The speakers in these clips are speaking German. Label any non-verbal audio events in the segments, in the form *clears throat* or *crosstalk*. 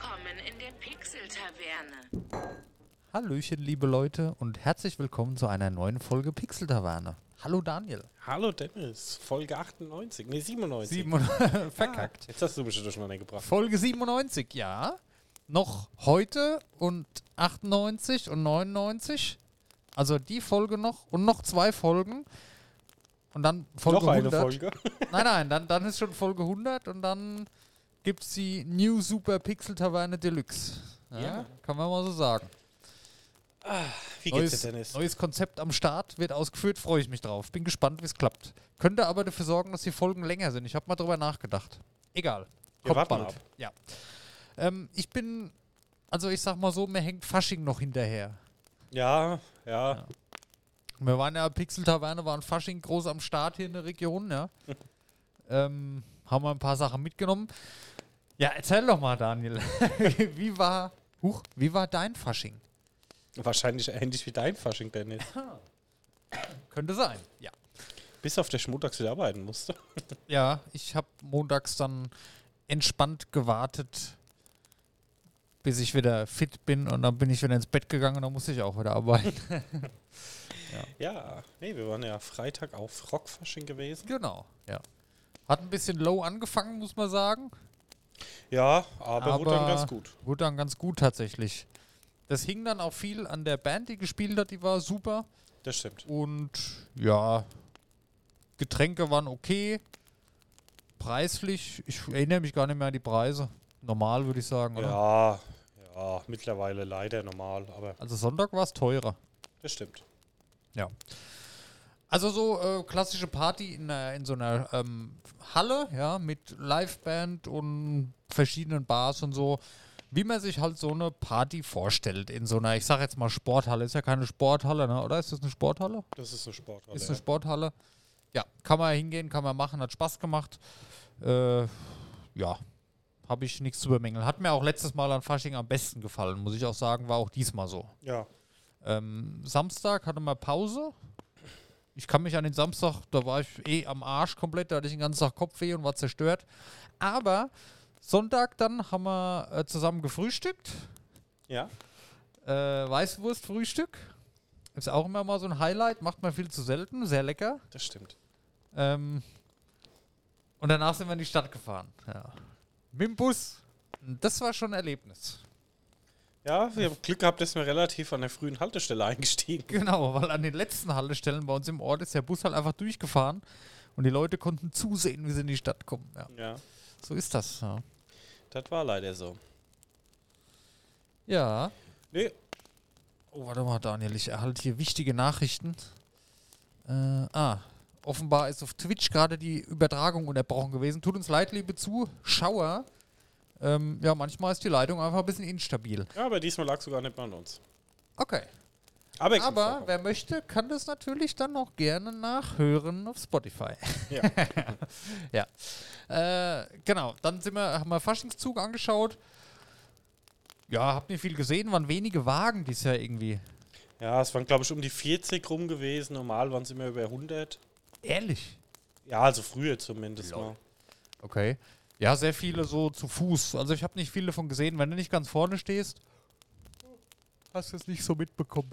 Willkommen in der Pixel-Taverne. Hallöchen, liebe Leute, und herzlich willkommen zu einer neuen Folge Pixel Taverne. Hallo Daniel. Hallo Dennis, Folge 98, nee 97. Sieben *laughs* Verkackt. Jetzt hast du mich schon durcheinander gebracht. Folge 97, ja. Noch heute und 98 und 99. Also die Folge noch und noch zwei Folgen. Und dann Folge Noch eine 100. Folge. Nein, nein, dann, dann ist schon Folge 100 und dann gibt es die New Super Pixel Taverne Deluxe. Ja, Ja. Kann man mal so sagen. Wie geht's Neues, dir, Dennis? neues Konzept am Start, wird ausgeführt, freue ich mich drauf. Bin gespannt, wie es klappt. Könnte aber dafür sorgen, dass die Folgen länger sind. Ich habe mal drüber nachgedacht. Egal. Kommt warten bald. Ja. Ähm, ich bin, also ich sag mal so, mir hängt Fasching noch hinterher. Ja, ja, Wir waren ja, Pixel Taverne waren Fasching groß am Start hier in der Region, ja. *laughs* ähm, haben wir ein paar Sachen mitgenommen. Ja, erzähl doch mal, Daniel. *laughs* wie war, huch, wie war dein Fasching? Wahrscheinlich ähnlich wie dein Fasching, Dennis. *laughs* Könnte sein, ja. Bis auf der Schmontags wieder arbeiten musste. *laughs* Ja, ich habe montags dann entspannt gewartet, bis ich wieder fit bin und dann bin ich wieder ins Bett gegangen und dann musste ich auch wieder arbeiten. Ja, nee, wir waren ja Freitag auf Rockfasching gewesen. genau, ja. Hat ein bisschen low angefangen, muss man sagen. Ja, aber, wurde dann Aber- ganz gut. Wurde dann ganz gut tatsächlich. Das hing dann auch viel an der Band, die gespielt hat, die war super. Das stimmt. Und ja, Getränke waren okay. Preislich, ich erinnere mich gar nicht mehr an die Preise. Normal würde ich sagen, oder? Ja, ja, mittlerweile leider normal, aber Also Sonntag war es teurer. das stimmt. Ja. Also so äh, klassische Party in, einer, in so einer ähm, Halle, ja, mit Liveband und verschiedenen Bars und so. Wie man sich halt so eine Party vorstellt in so einer, ich sag jetzt mal Sporthalle. Ist ja keine Sporthalle, ne? oder? Ist das eine Sporthalle? Das ist eine Sporthalle. Ist eine Sporthalle. Ja, kann man hingehen, kann man machen, hat Spaß gemacht. Äh, ja, habe ich nichts zu bemängeln. Hat mir auch letztes Mal an Fasching am besten gefallen, muss ich auch sagen, war auch diesmal so. ja. Ähm, Samstag hatte man Pause. Ich kann mich an den Samstag, da war ich eh am Arsch komplett, da hatte ich den ganzen Tag Kopfweh und war zerstört. Aber Sonntag dann haben wir äh, zusammen gefrühstückt. Ja, Äh, Weißwurstfrühstück. Ist auch immer mal so ein Highlight, macht man viel zu selten, sehr lecker. das stimmt. Ähm, und danach sind wir in die Stadt gefahren. Ja. Mit dem Bus. Das war schon ein Erlebnis. Ja, wir haben Glück gehabt, dass wir relativ an der frühen Haltestelle eingestiegen. Genau, weil an den letzten Haltestellen bei uns im Ort ist der Bus halt einfach durchgefahren und die Leute konnten zusehen, wie sie in die Stadt kommen. Ja, Ja, so ist das. Ja. das war leider so. ja. Nee, Oh, warte mal, Daniel, ich erhalte hier wichtige Nachrichten. Äh, ah, offenbar ist auf Twitch gerade die Übertragung unterbrochen gewesen. Tut uns leid, liebe Zuschauer. Ähm, ja, manchmal ist die Leitung einfach ein bisschen instabil. ja, aber diesmal lag sogar nicht mal an uns. Okay. Aber, Aber wer möchte, kann das natürlich dann auch gerne nachhören auf Spotify. Ja. *laughs* ja. Äh, genau, dann sind wir, haben wir Faschingszug angeschaut. Ja, hab nicht viel gesehen, waren wenige Wagen dieses Jahr irgendwie. ja, es waren, glaube ich, um die 40 rum gewesen. Normal waren es immer über 100. Ehrlich? Ja, also früher zumindest Lol. mal. Okay. Ja, sehr viele so zu Fuß. Also ich habe nicht viele davon gesehen. Wenn du nicht ganz vorne stehst, hast du es nicht so mitbekommen.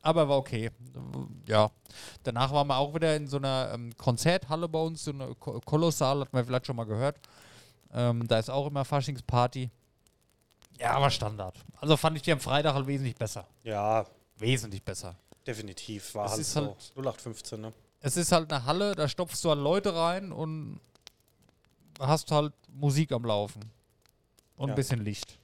Aber war okay. Ja. Danach waren wir auch wieder in so einer ähm, Konzerthalle bei uns, so eine Ko Kolossal, hat man vielleicht schon mal gehört. Ähm, da ist auch immer Faschingsparty. Ja, aber Standard. Also fand ich die am Freitag halt wesentlich besser. Ja, Wesentlich besser. definitiv. War Es halt ist so. halt- 0815, ne? Es ist halt eine Halle, da stopfst du halt Leute rein und hast halt Musik am Laufen. Und Ja. ein bisschen Licht.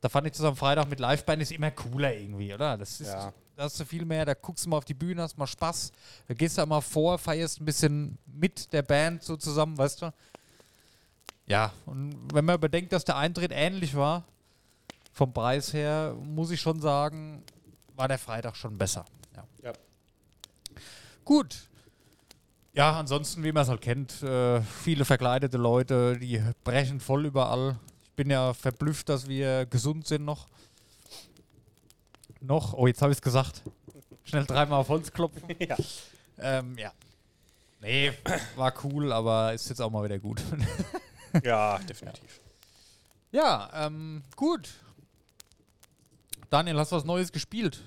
Da fand ich das am Freitag mit Liveband ist immer cooler irgendwie, oder? Das ist, Ja. Da hast du viel mehr, da guckst du mal auf die Bühne, hast mal Spaß. Da gehst du mal vor, feierst ein bisschen mit der Band so zusammen, weißt du? Ja, und wenn man überdenkt, dass der Eintritt ähnlich war, vom Preis her, muss ich schon sagen, war der Freitag schon besser. Ja. Ja. Gut. Ja, ansonsten, wie man es halt kennt, äh, viele verkleidete Leute, die brechen voll überall. Ich bin ja verblüfft, dass wir gesund sind noch. Noch, oh, jetzt habe ich es gesagt. Schnell dreimal auf Holz klopfen. *laughs* ja. Ähm, ja. Nee, war cool, aber ist jetzt auch mal wieder gut. *laughs* ja, definitiv. Ja, ähm, gut. Daniel, hast du was Neues gespielt?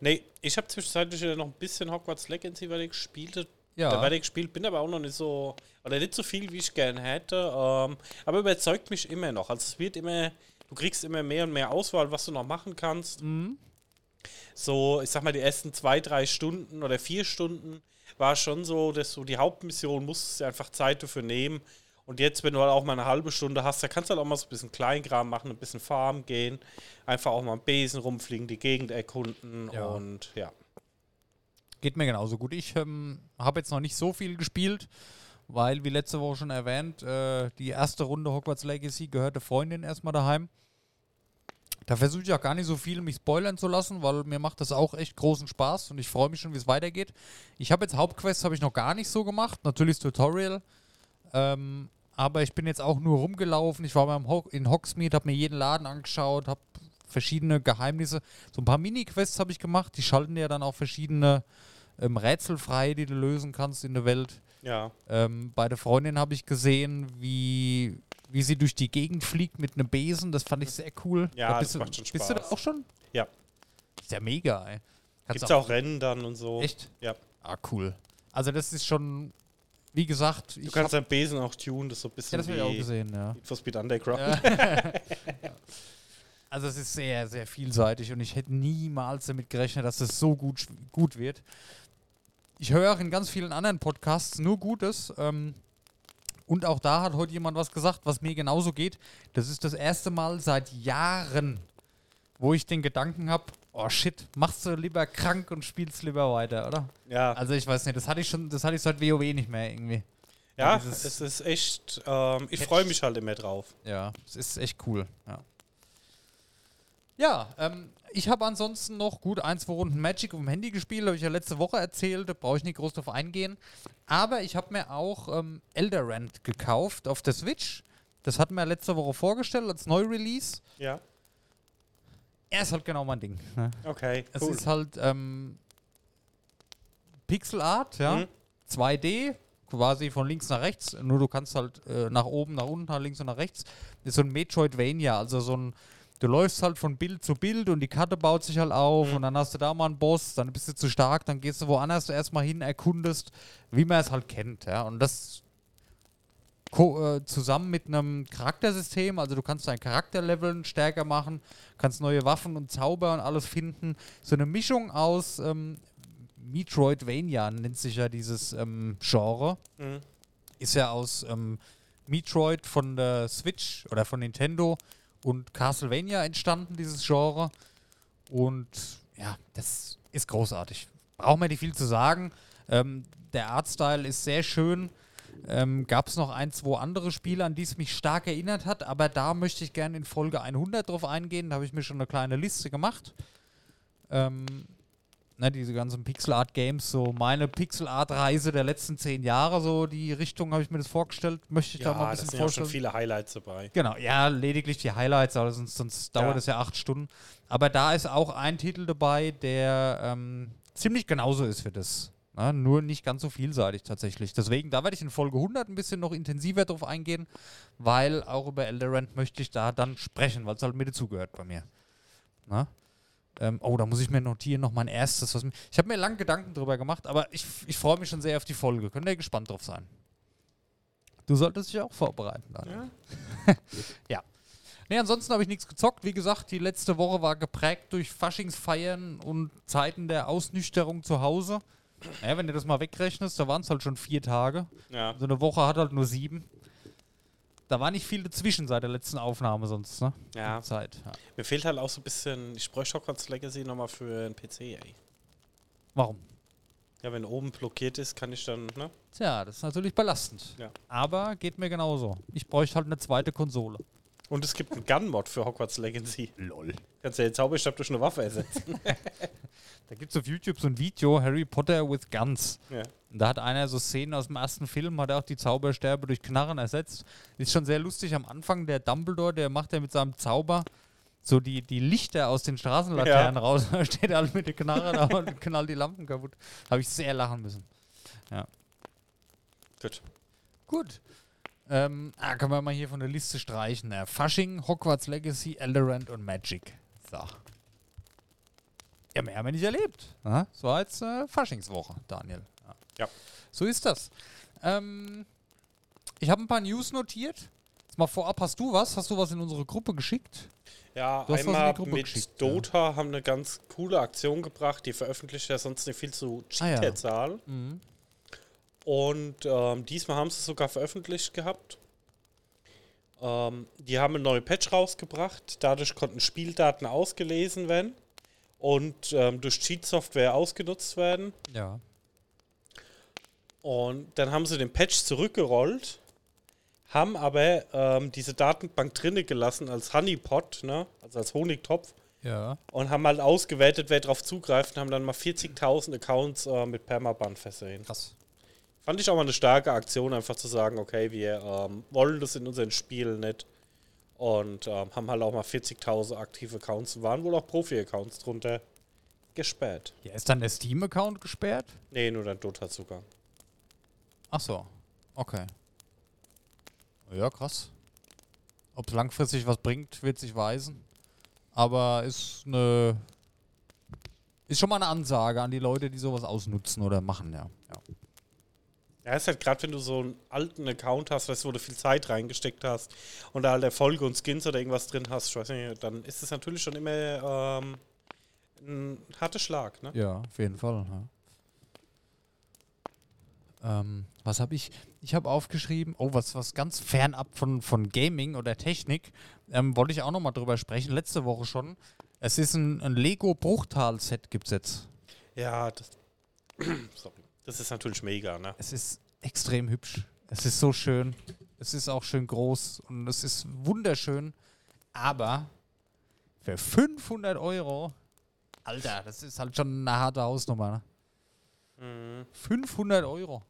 Nee, ich habe zwischenzeitlich noch ein bisschen Hogwarts Legacy weiter gespielt. Ja. Da weiter gespielt, bin aber auch noch nicht so, oder nicht so viel, wie ich gerne hätte. Ähm, aber überzeugt mich immer noch. Also es wird immer, du kriegst immer mehr und mehr Auswahl, was du noch machen kannst. Mhm. So, ich sag mal, die ersten zwei, drei Stunden oder vier Stunden war schon so, dass du die Hauptmission musstest du einfach Zeit dafür nehmen. Und jetzt, wenn du halt auch mal eine halbe Stunde hast, da kannst du halt auch mal so ein bisschen Kleinkram machen, ein bisschen Farm gehen, einfach auch mal am Besen rumfliegen, die Gegend erkunden Ja. und ja. Geht mir genauso gut. Ich ähm, habe jetzt noch nicht so viel gespielt, weil, wie letzte Woche schon erwähnt, äh, die erste Runde Hogwarts Legacy gehörte Freundin erstmal daheim. Da versuche ich auch gar nicht so viel, mich spoilern zu lassen, weil mir macht das auch echt großen Spaß und ich freue mich schon, wie es weitergeht. Ich habe jetzt Hauptquests habe ich noch gar nicht so gemacht, natürlich das Tutorial, ähm, aber ich bin jetzt auch nur rumgelaufen. Ich war beim Ho in Hogsmeade, habe mir jeden Laden angeschaut, habe verschiedene Geheimnisse. So ein paar Mini-Quests habe ich gemacht. Die schalten ja dann auch verschiedene ähm, Rätsel frei, die du lösen kannst in der Welt. Ja, Ähm, bei der Freundin habe ich gesehen, wie, wie sie durch die Gegend fliegt mit einem Besen. Das fand ich sehr cool. Ja, Da das bist du, macht schon Bist du da Spaß. auch schon? Ja. Ist ja mega, ey. Kannst gibt's auch Rennen dann und so. Echt? Ja. Ah, cool. Also das ist schon, wie gesagt, Du kannst deinen Besen auch tunen, das ist so ein ja, bisschen das habe ich auch gesehen, ja. Need for Speed Underground. Ja. *laughs* Also es ist sehr, sehr vielseitig und ich hätte niemals damit gerechnet, dass es so gut, gut wird. Ich höre auch in ganz vielen anderen Podcasts nur Gutes. Ähm, und auch da hat heute jemand was gesagt, was mir genauso geht. Das ist das erste Mal seit Jahren, wo ich den Gedanken habe, oh shit, machst du lieber krank und spielst lieber weiter, oder? Ja, Also ich weiß nicht, das hatte ich schon, das hatte ich seit WoW nicht mehr irgendwie. ja dieses- es ist echt, ähm, ich freue mich halt immer drauf. Ja, es ist echt cool. Ja, ja ähm, ich habe ansonsten noch gut ein, zwei Runden Magic auf dem Handy gespielt, habe ich ja letzte Woche erzählt, da brauche ich nicht groß drauf eingehen. Aber ich habe mir auch ähm, Elderrand gekauft auf der Switch. Das hatten wir letzte Woche vorgestellt als Neu-Release. Ja, Er ist halt genau mein Ding. Ne? okay, Es cool. ist halt ähm, Pixel Art, ja. Mhm. 2D, quasi von links nach rechts, nur du kannst halt äh, nach oben, nach unten, nach links und nach rechts. ist so ein Metroidvania, also so ein, du läufst halt von Bild zu Bild und die Karte baut sich halt auf Mhm. und dann hast du da mal einen Boss, dann bist du zu stark, dann gehst du woanders erstmal hin, erkundest, wie man es halt kennt, ja. Und das äh, zusammen mit einem Charaktersystem, also du kannst deinen Charakter leveln, stärker machen, kannst neue Waffen und Zauber und alles finden. So eine Mischung aus ähm, Metroidvania nennt sich ja dieses ähm, Genre. Mhm. Ist ja aus ähm, Metroid von der Switch oder von Nintendo und Castlevania entstanden, dieses Genre. Und ja, das ist großartig. Brauchen wir nicht viel zu sagen. Ähm, der Artstyle ist sehr schön. Ähm, Gab es noch ein, zwei andere Spiele, an die es mich stark erinnert hat, aber da möchte ich gerne in Folge 100 drauf eingehen. Da habe ich mir schon eine kleine Liste gemacht. Ähm, ne, diese ganzen Pixel Art Games, so meine Pixel Art Reise der letzten zehn Jahre, so die Richtung habe ich mir das vorgestellt. Möchte ich da mal Ja, ein bisschen sind ja auch schon vorstellen. viele Highlights dabei. Genau, ja, lediglich die Highlights, aber sonst, sonst dauert Ja. es ja acht Stunden. Aber da ist auch ein Titel dabei, der ähm, ziemlich genauso ist für das. Ne? Nur nicht ganz so vielseitig tatsächlich. Deswegen, da werde ich in Folge 100 ein bisschen noch intensiver drauf eingehen, weil auch über Elderand möchte ich da dann sprechen, weil es halt mit dazugehört bei mir. Na? Ähm, oh, da muss ich mir notieren, noch mein erstes. Was ich habe mir lange Gedanken drüber gemacht, aber ich, ich freue mich schon sehr auf die Folge. Könnt ihr gespannt drauf sein. Du solltest dich auch vorbereiten. Daniel. Ja. *laughs* Nee, ansonsten habe ich nichts gezockt. Wie gesagt, die letzte Woche war geprägt durch Faschingsfeiern und Zeiten der Ausnüchterung zu Hause. Naja, wenn du das mal wegrechnest, da waren es halt schon vier Tage. Ja. So eine Woche hat halt nur sieben. Da war nicht viel dazwischen seit der letzten Aufnahme sonst, ne? ja. Zeit. Ja. Mir fehlt halt auch so ein bisschen, ich bräuchte Hogwarts Legacy nochmal für einen PC, ey. Warum? Ja, wenn oben blockiert ist, kann ich dann, ne? Tja, das ist natürlich belastend. Ja. Aber geht mir genauso. Ich bräuchte halt eine zweite Konsole. Und es gibt einen Gun-Mod für Hogwarts Legacy. Lol. Kannst ja den Zauberstab durch eine Waffe ersetzen. *laughs* Da gibt es auf YouTube so ein Video, Harry Potter with Guns. ja. Und Da hat einer so Szenen aus dem ersten Film, hat er auch die Zauberstäbe durch Knarren ersetzt. Ist schon sehr lustig am Anfang, der Dumbledore, der macht ja mit seinem Zauber so die, die Lichter aus den Straßenlaternen Ja. raus. *laughs* Da steht er halt mit der Knarre da und knallt die Lampen kaputt. Habe ich sehr lachen müssen. Gut. Gut. Ähm, ah, können wir mal hier von der Liste streichen. Äh, Fasching, Hogwarts Legacy, Elderand und Magic. So. Ja, mehr haben wir nicht erlebt. Aha. So als äh, Faschingswoche, Daniel. Ja. Ja. So ist das. Ähm, ich habe ein paar News notiert. Jetzt mal vorab, hast du was? Hast du was in unsere Gruppe geschickt? Ja, Du hast was in die einmal Gruppe mit geschickt, ja. Dota haben eine ganz coole Aktion gebracht. Die veröffentlicht ja sonst nicht viel zu Ah, ja. Cheater-Zahlen. Und ähm, diesmal haben sie es sogar veröffentlicht gehabt. Ähm, die haben eine neue Patch rausgebracht. Dadurch konnten Spieldaten ausgelesen werden und ähm, durch Cheat-Software ausgenutzt werden. Ja. Und dann haben sie den Patch zurückgerollt, haben aber ähm, diese Datenbank drinne gelassen als Honeypot, ne? also als Honigtopf, Ja. und haben halt ausgewertet, wer drauf zugreift und haben dann mal 40.000 Accounts äh, mit Permaban versehen. Krass. Fand ich auch mal eine starke Aktion, einfach zu sagen, okay, wir ähm, wollen das in unseren Spielen nicht. Und ähm, haben halt auch mal 40.000 aktive Accounts, waren wohl auch Profi-Accounts drunter gesperrt. Ja, ist dann der Steam-Account gesperrt? Nee, nur der Dota-Zugang. Ach so. Okay. Ja, krass. Ob es langfristig was bringt, wird sich weisen. Aber ist eine. Ist schon mal eine Ansage an die Leute, die sowas ausnutzen oder machen, ja. ja. Ja, ist halt gerade, wenn du so einen alten Account hast, weißt wo du viel Zeit reingesteckt hast und da halt Erfolge und Skins oder irgendwas drin hast, nicht, dann ist es natürlich schon immer ähm, ein harter Schlag, ne? Ja, auf jeden Fall. Ja. Ähm, was habe ich? Ich habe aufgeschrieben, oh, was, was ganz fernab von, von Gaming oder Technik, ähm, wollte ich auch nochmal drüber sprechen, letzte Woche schon. Es ist ein, ein Lego-Bruchtal-Set, gibt es jetzt. Ja, das, *clears throat* sorry. Das ist natürlich mega, ne? Es ist extrem hübsch. Es ist so schön. Es ist auch schön groß und es ist wunderschön. Aber für 500 Euro, Alter, das ist halt schon eine harte Hausnummer. Ne? 500 Euro.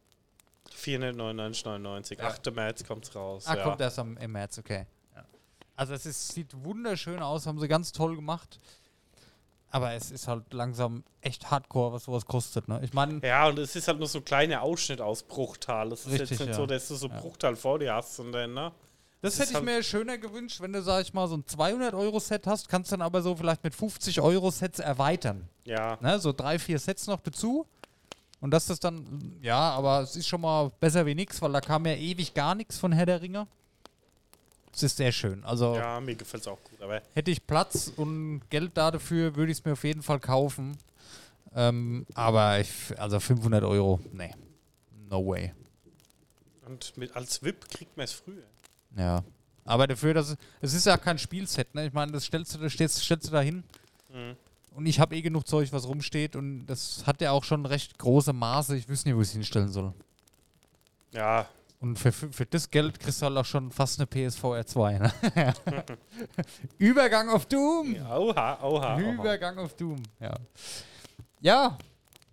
499,99. 8. März kommt's raus. Ah, ja. kommt erst am, im März, okay. Also es ist, sieht wunderschön aus, haben sie ganz toll gemacht. Aber es ist halt langsam echt hardcore, was sowas kostet. Ne? Ich meine, Ja, und es ist halt nur so ein kleiner Ausschnitt aus Bruchtal. Es ist Richtig, jetzt nicht ja. so, dass du so Ja. Bruchtal vor dir hast, sondern, ne? das es hätte ich halt- mir schöner gewünscht, wenn du, sag ich mal, so ein 200-Euro-Set hast, kannst dann aber so vielleicht mit 50-Euro-Sets erweitern. Ja. Ne? So drei, vier Sets noch dazu. Und dass das dann, ja, aber es ist schon mal besser wie nichts, weil da kam ja ewig gar nichts von Herr der Ringe. Es ist sehr schön. Also Ja, mir gefällt's auch gut. Aber hätte ich Platz und Geld da dafür, würde ich es mir auf jeden Fall kaufen. Ähm, aber ich, also 500 Euro, nee. No way. und mit, als VIP kriegt man es früher. Ja. Aber dafür, dass es, es ist ja kein Spielset, ne? Ich meine, das stellst du, das stellst, stellst du da hin. Mhm. Und ich habe eh genug Zeug, was rumsteht. Und das hat ja auch schon recht große Maße. Ich wüsste nicht, wo ich es hinstellen soll. Ja, Und für, für das Geld kriegst du halt auch schon fast eine PSVR 2. Ne? *laughs* Übergang auf Doom! oha, oha. oha. Übergang auf Doom, ja. Ja,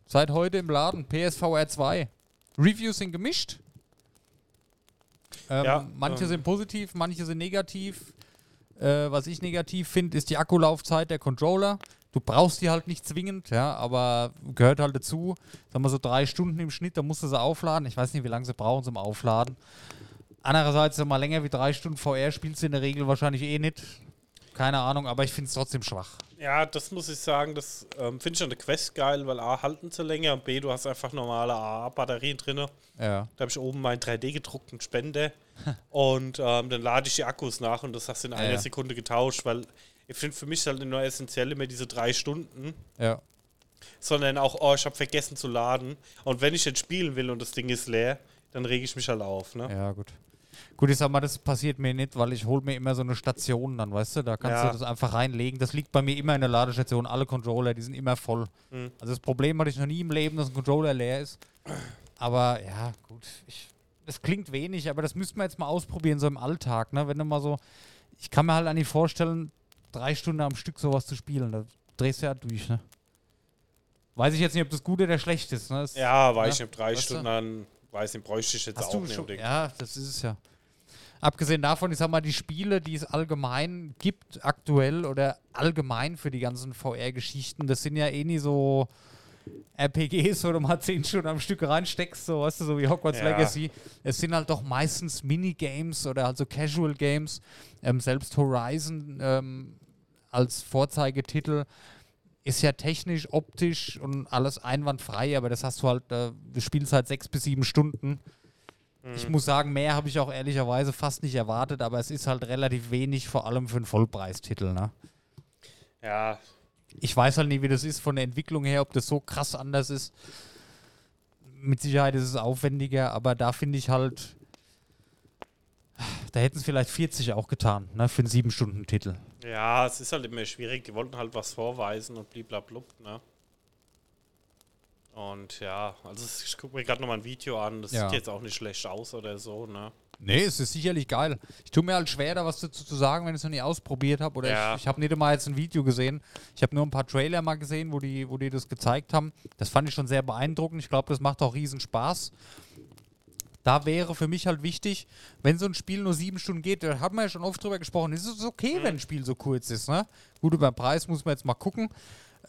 seit heute im Laden, PSVR 2. Reviews sind gemischt. Ähm, Ja, manche ähm. sind positiv, manche sind negativ. Äh, was ich negativ finde, ist die Akkulaufzeit der Controller. Du brauchst die halt nicht zwingend, ja, aber gehört halt dazu. Sagen wir so drei Stunden im Schnitt, da musst du sie aufladen. Ich weiß nicht, wie lange sie brauchen zum Aufladen. Andererseits, wenn mal länger wie drei Stunden VR spielst du in der Regel wahrscheinlich eh nicht. Keine Ahnung, aber ich finde es trotzdem schwach. Ja, das muss ich sagen, das ähm, finde ich an der Quest geil, weil A, halten sie länger und B, du hast einfach normale AA-Batterien drin. Ja. Da habe ich oben meinen 3D-gedruckten Spender *laughs* und ähm, dann lade ich die Akkus nach und das hast du in Ja, einer ja. Sekunde getauscht, weil ich finde für mich halt nur essentiell immer diese drei Stunden, Ja. sondern auch, oh, ich habe vergessen zu laden und wenn ich jetzt spielen will und das Ding ist leer, dann rege ich mich halt auf. Ne? Ja, gut. Gut, ich sag mal, das passiert mir nicht, weil ich hole mir immer so eine Station dann, weißt du, da kannst Ja. du das einfach reinlegen. Das liegt bei mir immer in der Ladestation. Alle Controller, die sind immer voll. Mhm. Also das Problem hatte ich noch nie im Leben, dass ein Controller leer ist. Aber ja, gut. Ich, das klingt wenig, aber das müssten wir jetzt mal ausprobieren, so im Alltag, ne? Wenn du mal so. Ich kann mir halt eigentlich vorstellen, drei Stunden am Stück sowas zu spielen. Da drehst du ja durch, ne? Weiß ich jetzt nicht, ob das gut oder schlecht ist, ne? Das- Ja, weiß ich Ja, nicht, drei weißt du? Stunden dann, weiß nicht, bräuchte ich jetzt Hast auch nicht schon? Ja, das ist es ja. Abgesehen davon, ich sag mal, die Spiele, die es allgemein gibt, aktuell oder allgemein für die ganzen VR-Geschichten, das sind ja eh nie so RPGs, wo du mal 10 Stunden am Stück reinsteckst, so, weißt du, so wie Hogwarts Ja. Legacy. Es sind halt doch meistens Minigames oder also Casual Games. Ähm, selbst Horizon ähm, als Vorzeigetitel ist ja technisch, optisch und alles einwandfrei, aber das hast du halt, äh, du spielst halt sechs bis sieben Stunden. Ich muss sagen, mehr habe ich auch ehrlicherweise fast nicht erwartet, aber es ist halt relativ wenig, vor allem für einen Vollpreistitel. Ne? Ja, Ich weiß halt nie, wie das ist von der Entwicklung her, ob das so krass anders ist. Mit Sicherheit ist es aufwendiger, aber da finde ich halt, da hätten es vielleicht 40 auch getan, ne, für einen 7-Stunden-Titel. Ja, es ist halt immer schwierig. Die wollten halt was vorweisen und bliblablub, ne? Und ja, also ich gucke mir gerade nochmal ein Video an. Das Ja. sieht jetzt auch nicht schlecht aus oder so, ne? Nee, es ist sicherlich geil. Ich tue mir halt schwer, da was dazu zu sagen, wenn ich es noch nie ausprobiert habe. Oder Ja. ich, ich habe nicht mal jetzt ein Video gesehen. Ich habe nur ein paar Trailer mal gesehen, wo die, wo die das gezeigt haben. Das fand ich schon sehr beeindruckend. Ich glaube, das macht auch riesen Spaß. Da wäre für mich halt wichtig, wenn so ein Spiel nur sieben Stunden geht, da haben wir ja schon oft drüber gesprochen, ist es okay, wenn ein Spiel so kurz ist. Ne? Gut, über den Preis muss man jetzt mal gucken.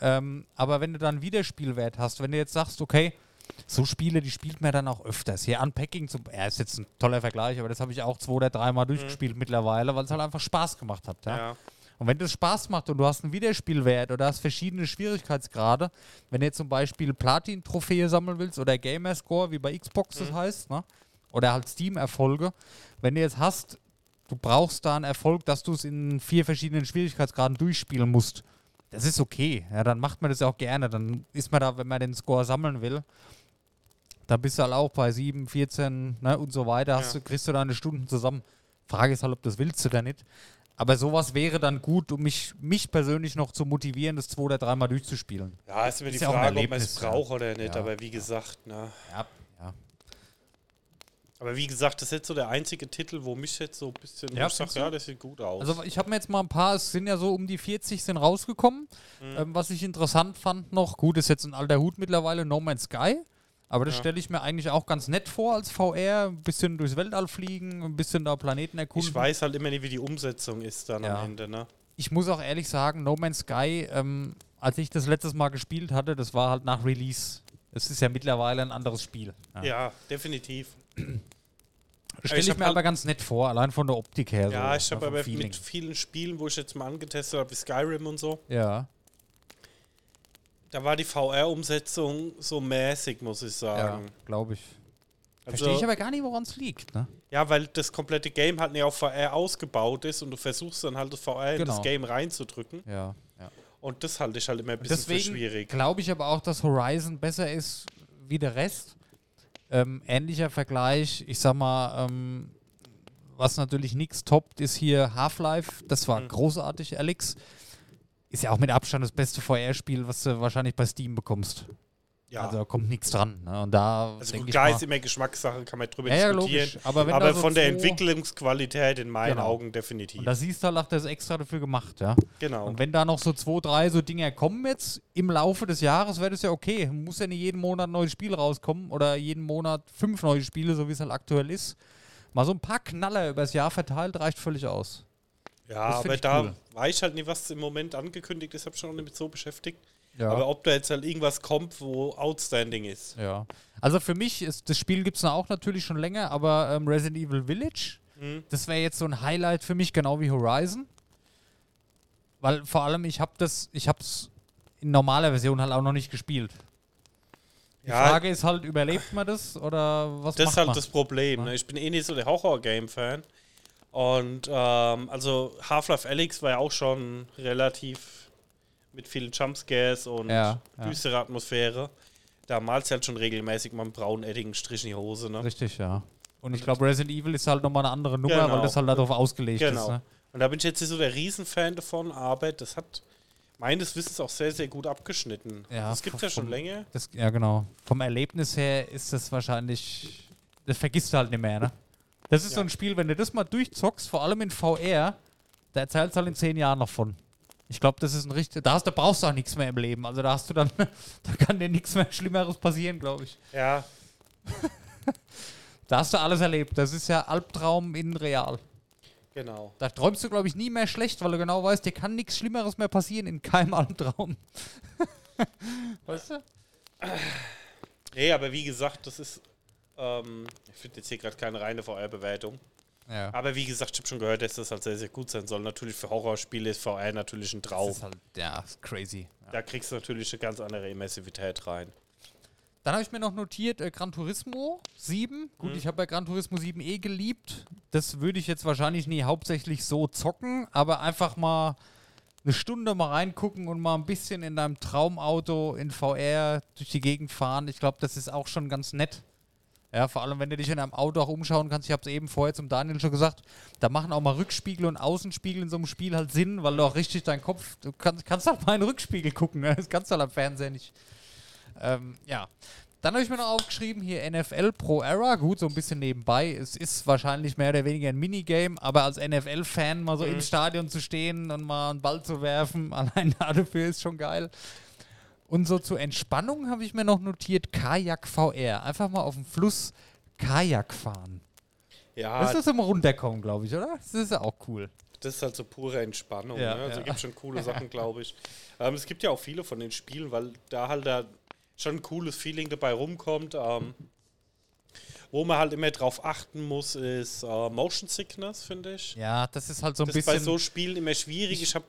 Ähm, aber wenn du dann Wiederspielwert hast, wenn du jetzt sagst, okay, so Spiele, die spielt man dann auch öfters. Hier Unpacking, zum, ja, ist jetzt ein toller Vergleich, aber das habe ich auch zwei oder dreimal durchgespielt mittlerweile, weil es halt einfach Spaß gemacht hat. Ja? Ja. Und wenn das Spaß macht und du hast einen Wiederspielwert oder hast verschiedene Schwierigkeitsgrade, wenn du jetzt zum Beispiel Platin-Trophäe sammeln willst oder Gamerscore, wie bei Xbox das heißt, ne? oder halt Steam-Erfolge, wenn du jetzt hast, du brauchst da einen Erfolg, dass du es in vier verschiedenen Schwierigkeitsgraden durchspielen musst. Das ist okay. Ja, dann macht man das ja auch gerne. Dann ist man da, wenn man den Score sammeln will, da bist du halt auch bei 7, 14 ne, und so weiter. Hast Ja. du, kriegst du deine Stunden zusammen. Frage ist halt, ob das willst oder nicht. Aber sowas wäre dann gut, um mich, mich persönlich noch zu motivieren, das zwei oder dreimal durchzuspielen. Ja, ist immer die Ist ja auch ein Frage, ob man es ja. braucht oder nicht. Ja. Aber wie gesagt, ne? Ja, ja. Aber wie gesagt, das ist jetzt so der einzige Titel, wo mich jetzt so ein bisschen. Ja, ich sag, ja, das sieht gut aus. Also ich habe mir jetzt mal ein paar, es sind ja so um die 40 sind rausgekommen. Mhm. Ähm, was ich interessant fand noch, gut, ist jetzt ein alter Hut mittlerweile, No Man's Sky. Aber das Ja. stelle ich mir eigentlich auch ganz nett vor als VR. Ein bisschen durchs Weltall fliegen, ein bisschen da Planeten erkunden. ich weiß halt immer nicht, wie die Umsetzung ist dann Ja. am Ende, ne? ich muss auch ehrlich sagen, No Man's Sky, ähm, als ich das letztes Mal gespielt hatte, das war halt nach Release. Es ist ja mittlerweile ein anderes Spiel. Ja, definitiv. Stelle ich ich, mir aber ganz nett vor, allein von der Optik her. ja, so, ich habe aber Feeling. mit vielen Spielen, wo ich jetzt mal angetestet habe, wie Skyrim und so, Ja, da war die VR-Umsetzung so mäßig, muss ich ja sagen. glaube ich. Also, Verstehe ich aber gar nicht, woran es liegt. Ne? ja, weil das komplette Game halt nicht auf VR ausgebaut ist und du versuchst dann halt das VR in Genau. das Game reinzudrücken. Ja, ja. Und das halte ich halt immer ein bisschen für Deswegen schwierig. glaube ich aber auch, dass Horizon besser ist wie der Rest. Ähm, ähnlicher Vergleich, ich sag mal, ähm, was natürlich nichts toppt, ist hier Half-Life. Das war Mhm. großartig, Alex. Ist ja auch mit Abstand das beste VR-Spiel, was du wahrscheinlich bei Steam bekommst. Ja. Also da kommt nichts dran. Ne? Und da Also gut, klar ist immer Geschmackssache, kann man drüber ja, diskutieren. logisch. Aber, Aber so von der Entwicklungsqualität in meinen Genau. Augen definitiv. Und da siehst du halt, hat das extra dafür gemacht, ja. genau. Und wenn da noch so zwei, drei so Dinger kommen jetzt im Laufe des Jahres, wäre das ja okay. Muss ja nicht jeden Monat ein neues Spiel rauskommen oder jeden Monat fünf neue Spiele, so wie es halt aktuell ist. Mal so ein paar Knaller übers Jahr verteilt, reicht völlig aus. ja, aber da cool. Weiß ich halt nicht, was im Moment angekündigt ist, habe schon damit so beschäftigt. Ja. Aber ob da jetzt halt irgendwas kommt, wo outstanding ist. ja. Also für mich ist das Spiel gibt es auch natürlich schon länger, aber ähm, Resident Evil Village, Mhm. das wäre jetzt so ein Highlight für mich, genau wie Horizon. Weil vor allem ich habe das, ich habe es in normaler Version halt auch noch nicht gespielt. Die Ja, Frage ist halt, überlebt man das oder was das ist halt man? das Problem. Ne? Ich bin eh nicht so der Horror-Game-Fan. Und ähm, also Half-Life Alyx war ja auch schon relativ mit vielen Jumpscares und Ja, ja. düstere Atmosphäre. Da malst du halt schon regelmäßig mal einen braunen Edding Strich in die Hose. Ne? Richtig, ja. Und ich glaube, Resident Evil ist halt nochmal eine andere Nummer, Genau. weil das halt darauf ausgelegt ist. Genau. Ne? Und da bin ich jetzt nicht so der Riesenfan davon, aber das hat meines Wissens auch sehr, sehr gut abgeschnitten. Ja, das gibt es ja schon länger. Das, ja, genau. Vom Erlebnis her ist das wahrscheinlich. Das vergisst du halt nicht mehr, ne? Das ist Ja. so ein Spiel, wenn du das mal durchzockst, vor allem in VR, da erzählst du halt in zehn Jahren noch von. Ich glaube, das ist ein richtig. Da, hast, da brauchst du auch nichts mehr im Leben. Also da hast du dann. *laughs* da kann dir nichts mehr Schlimmeres passieren, glaube ich. Ja, *laughs* Da hast du alles erlebt. Das ist ja Albtraum in real. genau. Da träumst du, glaube ich, nie mehr schlecht, weil du genau weißt, dir kann nichts Schlimmeres mehr passieren in keinem *laughs* Albtraum. weißt du? Nee, aber wie gesagt, das ist. Ähm, ich finde jetzt hier gerade keine reine VR-Bewertung. Ja. Aber wie gesagt, ich habe schon gehört, dass das halt sehr, sehr gut sein soll. Natürlich für Horrorspiele ist VR natürlich ein Das Traum. ist halt, ja, ist crazy. Ja. Da kriegst du natürlich eine ganz andere Immersivität rein. Dann habe ich mir noch notiert, äh, Gran Turismo 7. Gut, ich habe ja Gran Turismo 7 eh geliebt. Das würde ich jetzt wahrscheinlich nie hauptsächlich so zocken, aber einfach mal eine Stunde mal reingucken und mal ein bisschen in deinem Traumauto in VR durch die Gegend fahren. Ich glaube, das ist auch schon ganz nett. Ja, vor allem, wenn du dich in einem Auto auch umschauen kannst. Ich habe es eben vorher zum Daniel schon gesagt. Da machen auch mal Rückspiegel und Außenspiegel in so einem Spiel halt Sinn, weil du auch richtig deinen Kopf. Du kannst, kannst auch mal in den Rückspiegel gucken. Ne? Das kannst du halt am Fernseher nicht. Ähm, ja. Dann habe ich mir noch aufgeschrieben, hier NFL Pro Era. Gut, so ein bisschen nebenbei. Es ist wahrscheinlich mehr oder weniger ein Minigame, aber als NFL-Fan mal so im Stadion zu stehen und mal einen Ball zu werfen, *laughs* allein dafür ist schon geil. Und so zur Entspannung habe ich mir noch notiert, Kajak VR. Einfach mal auf dem Fluss Kajak fahren. Ja, Das ist das immer runterkommen, glaube ich, oder? Das ist ja auch cool. Das ist halt so pure Entspannung. Ja, ne? Also ja. gibt schon coole *laughs* Sachen, glaube ich. Ähm, es gibt ja auch viele von den Spielen, weil da halt da schon ein cooles Feeling dabei rumkommt. Ähm, wo man halt immer drauf achten muss, ist äh, Motion Sickness, finde ich. Ja, das ist halt so ein das ist bisschen. bei so Spielen immer schwierig. Ich habe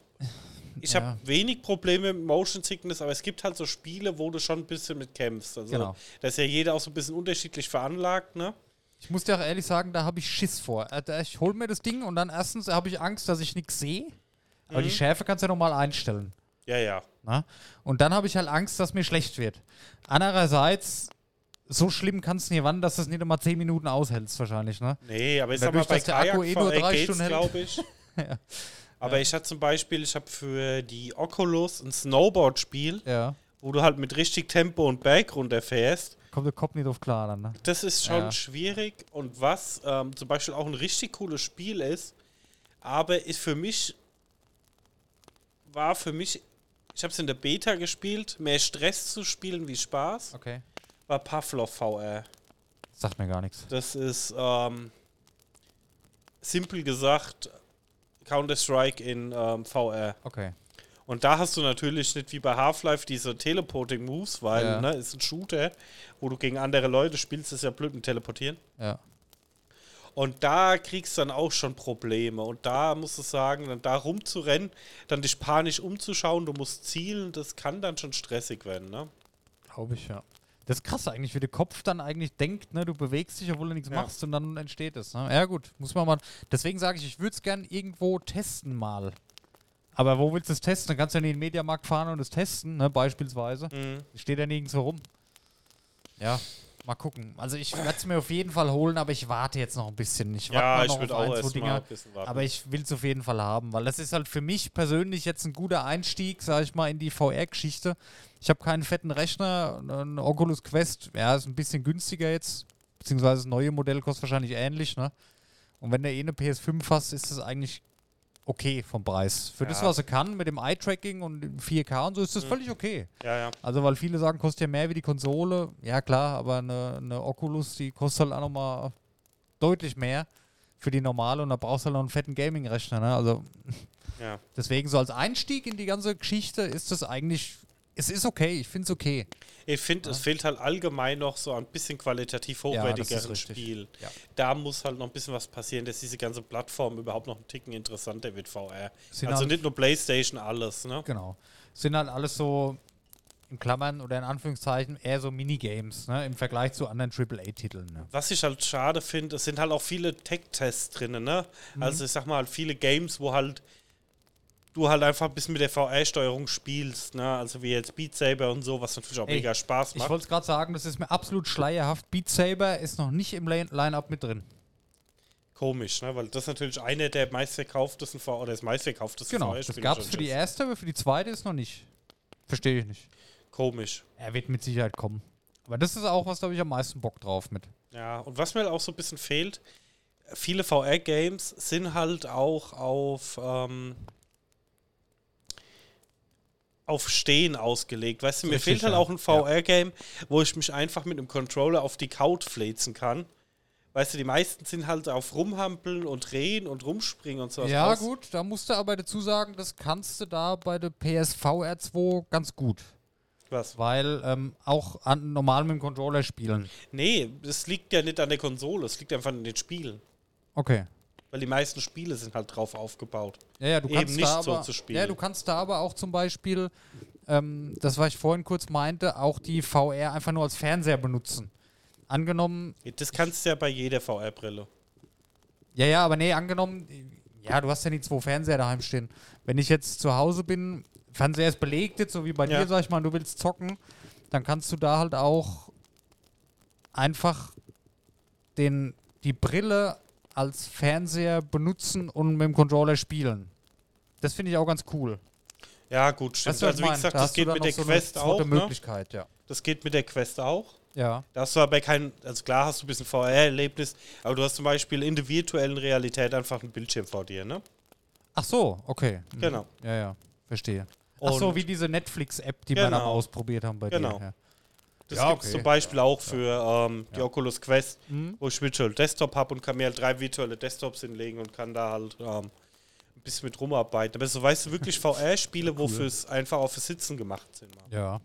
ich Ja. hab wenig Probleme mit Motion Sickness, aber es gibt halt so Spiele, wo du schon ein bisschen mit kämpfst. Also Genau. da ist ja jeder auch so ein bisschen unterschiedlich veranlagt, ne? Ich muss dir auch ehrlich sagen, da habe ich Schiss vor. Äh, Ich hole mir das Ding und dann erstens habe ich Angst, dass ich nichts sehe. Aber Mhm. die Schärfe kannst du ja nochmal einstellen. Ja, ja. Na? Und dann habe ich halt Angst, dass mir schlecht wird. Andererseits, so schlimm kannst du nicht wandern, dass du es nicht einmal 10 Minuten aushältst, wahrscheinlich. Ne? Nee, aber ich sag mal, bei Akku eh nur Kajak drei Stunden glaube ich. *laughs* Aber ich hatte zum Beispiel, ich habe für die Oculus ein Snowboard-Spiel, Ja. wo du halt mit richtig Tempo und Berg runterfährst. Kommt der Kopf nicht drauf klar dann. Ne? Das ist schon Ja. schwierig. Und was ähm, zum Beispiel auch ein richtig cooles Spiel ist, aber ist für mich, war für mich, ich habe es in der Beta gespielt, mehr Stress zu spielen wie Spaß, Okay. war Pavlov VR. Sagt mir gar nichts. Das ist ähm, simpel gesagt Counter-Strike in ähm, VR. Okay. Und da hast du natürlich nicht wie bei Half-Life diese Teleporting-Moves, weil Ja. ne, ist ein Shooter, wo du gegen andere Leute spielst, ist ja blöd mit Teleportieren. Ja. Und da kriegst du dann auch schon Probleme. Und da musst du sagen, dann da rumzurennen, dann dich panisch umzuschauen, du musst zielen, das kann dann schon stressig werden. Ne? Glaube ich, ja. Das ist krass eigentlich, wie der Kopf dann eigentlich denkt, ne? Du bewegst dich, obwohl du nichts Ja. machst und dann entsteht es. Ne? Ja gut, muss man mal. Deswegen sage ich, ich würde es gern irgendwo testen mal. Aber wo willst du es testen? Dann kannst du ja nicht in den Mediamarkt fahren und es testen, ne? Beispielsweise. Mhm. Steht ja nirgends rum. Ja, mal gucken. Also ich werde es mir auf jeden Fall holen, aber ich warte jetzt noch ein bisschen. Ich warte Ja, mal ich noch würde auf auch ein, zwei ein warten. Aber ich will es auf jeden Fall haben, weil das ist halt für mich persönlich jetzt ein guter Einstieg, sage ich mal, in die VR-Geschichte. Ich habe keinen fetten Rechner, ein Oculus Quest, ja, ist ein bisschen günstiger jetzt, beziehungsweise das neue Modell kostet wahrscheinlich ähnlich, ne? Und wenn du eh eine PS5 hast, ist das eigentlich okay vom Preis. Für das, Ja. was er kann, mit dem Eye-Tracking und dem 4K und so, ist das Mhm. völlig okay. ja, ja. Also, weil viele sagen, kostet ja mehr wie die Konsole. Ja, klar, aber eine, eine Oculus, die kostet halt auch nochmal deutlich mehr für die normale und da brauchst du halt noch einen fetten Gaming-Rechner. Ne? Also, *laughs* deswegen so als Einstieg in die ganze Geschichte ist das eigentlich, es ist okay, ich finde es okay. Ich finde, es fehlt halt allgemein noch so ein bisschen qualitativ hochwertigeren richtig. Spiel. Ja. Da muss halt noch ein bisschen was passieren, dass diese ganze Plattform überhaupt noch einen Ticken interessanter wird, VR. Sind also halt- nicht nur Playstation, alles, ne? Genau. Sind halt alles so in Klammern oder in Anführungszeichen eher so Minigames ne? im Vergleich zu anderen AAA-Titeln. Ne? Was ich halt schade finde, es sind halt auch viele Tech-Tests drin, ne? Mhm. Also ich sag mal, halt viele Games, wo halt du halt einfach ein bisschen mit der VR-Steuerung spielst, ne? Also wie jetzt Beat Saber und so, was natürlich auch Ey, mega Spaß Ich macht. wollte es gerade sagen, das ist mir absolut schleierhaft. Beat Saber ist noch nicht im Line- Line-Up mit drin. Komisch, ne? Weil das ist natürlich einer der meistverkauftesten VR oder das meistverkauftesten Genau, das VR-Spiele gab es für die erste, aber für die zweite ist noch nicht. Verstehe ich nicht. Komisch. Er wird mit Sicherheit kommen. Aber das ist auch was, da habe ich am meisten Bock drauf mit. Ja, und was mir halt auch so ein bisschen fehlt, viele VR-Games sind halt auch auf, ähm, auf Stehen ausgelegt. Weißt du, mir Richtig, fehlt halt ja. auch ein VR-Game, wo ich mich einfach mit einem Controller auf die Couch fläzen kann. Weißt du, die meisten sind halt auf Rumhampeln und Drehen und Rumspringen und so. ja, aus. gut, da musst du aber dazu sagen, das kannst du da bei der PSVR 2 ganz gut. Was? Weil ähm, auch an, normal mit dem Controller spielen. Nee, das liegt ja nicht an der Konsole, es liegt einfach an den Spielen. Okay. Weil die meisten Spiele sind halt drauf aufgebaut. Ja, ja, du Eben kannst nicht da so aber, zu spielen. Ja, du kannst da aber auch zum Beispiel, ähm, das was ich vorhin kurz meinte, auch die VR einfach nur als Fernseher benutzen. Angenommen, Das kannst du ja bei jeder VR-Brille. ja, ja, aber nee, angenommen, ja, du hast ja nie zwei Fernseher daheim stehen. Wenn ich jetzt zu Hause bin, Fernseher ist belegt jetzt, so wie bei Ja. dir, sag ich mal, du willst zocken, dann kannst du da halt auch einfach den, die Brille als Fernseher benutzen und mit dem Controller spielen. Das finde ich auch ganz cool. Ja, gut, stimmt. Weißt du, also wie gesagt, Da das geht mit der so eine Quest zweite auch. Ne? Möglichkeit, ja. Das geht mit der Quest auch. Ja. Da hast du aber kein, also klar hast du ein bisschen VR-Erlebnis, aber du hast zum Beispiel in der virtuellen Realität einfach einen Bildschirm vor dir, ne? Ach so, okay. Mhm. Genau. Ja, ja, verstehe. Ach so, Und- wie diese Netflix-App, die wir dann Genau. ausprobiert haben bei Genau. dir. Ja. Das Ja, gibt es okay. zum Beispiel auch für ähm, die Oculus Quest, Mhm. wo ich Virtual Desktop habe und kann mir halt drei virtuelle Desktops hinlegen und kann da halt ähm, ein bisschen mit rumarbeiten. Aber so weißt du wirklich *laughs* VR-Spiele, wofür es einfach auch für Sitzen gemacht sind. Mann. Ja.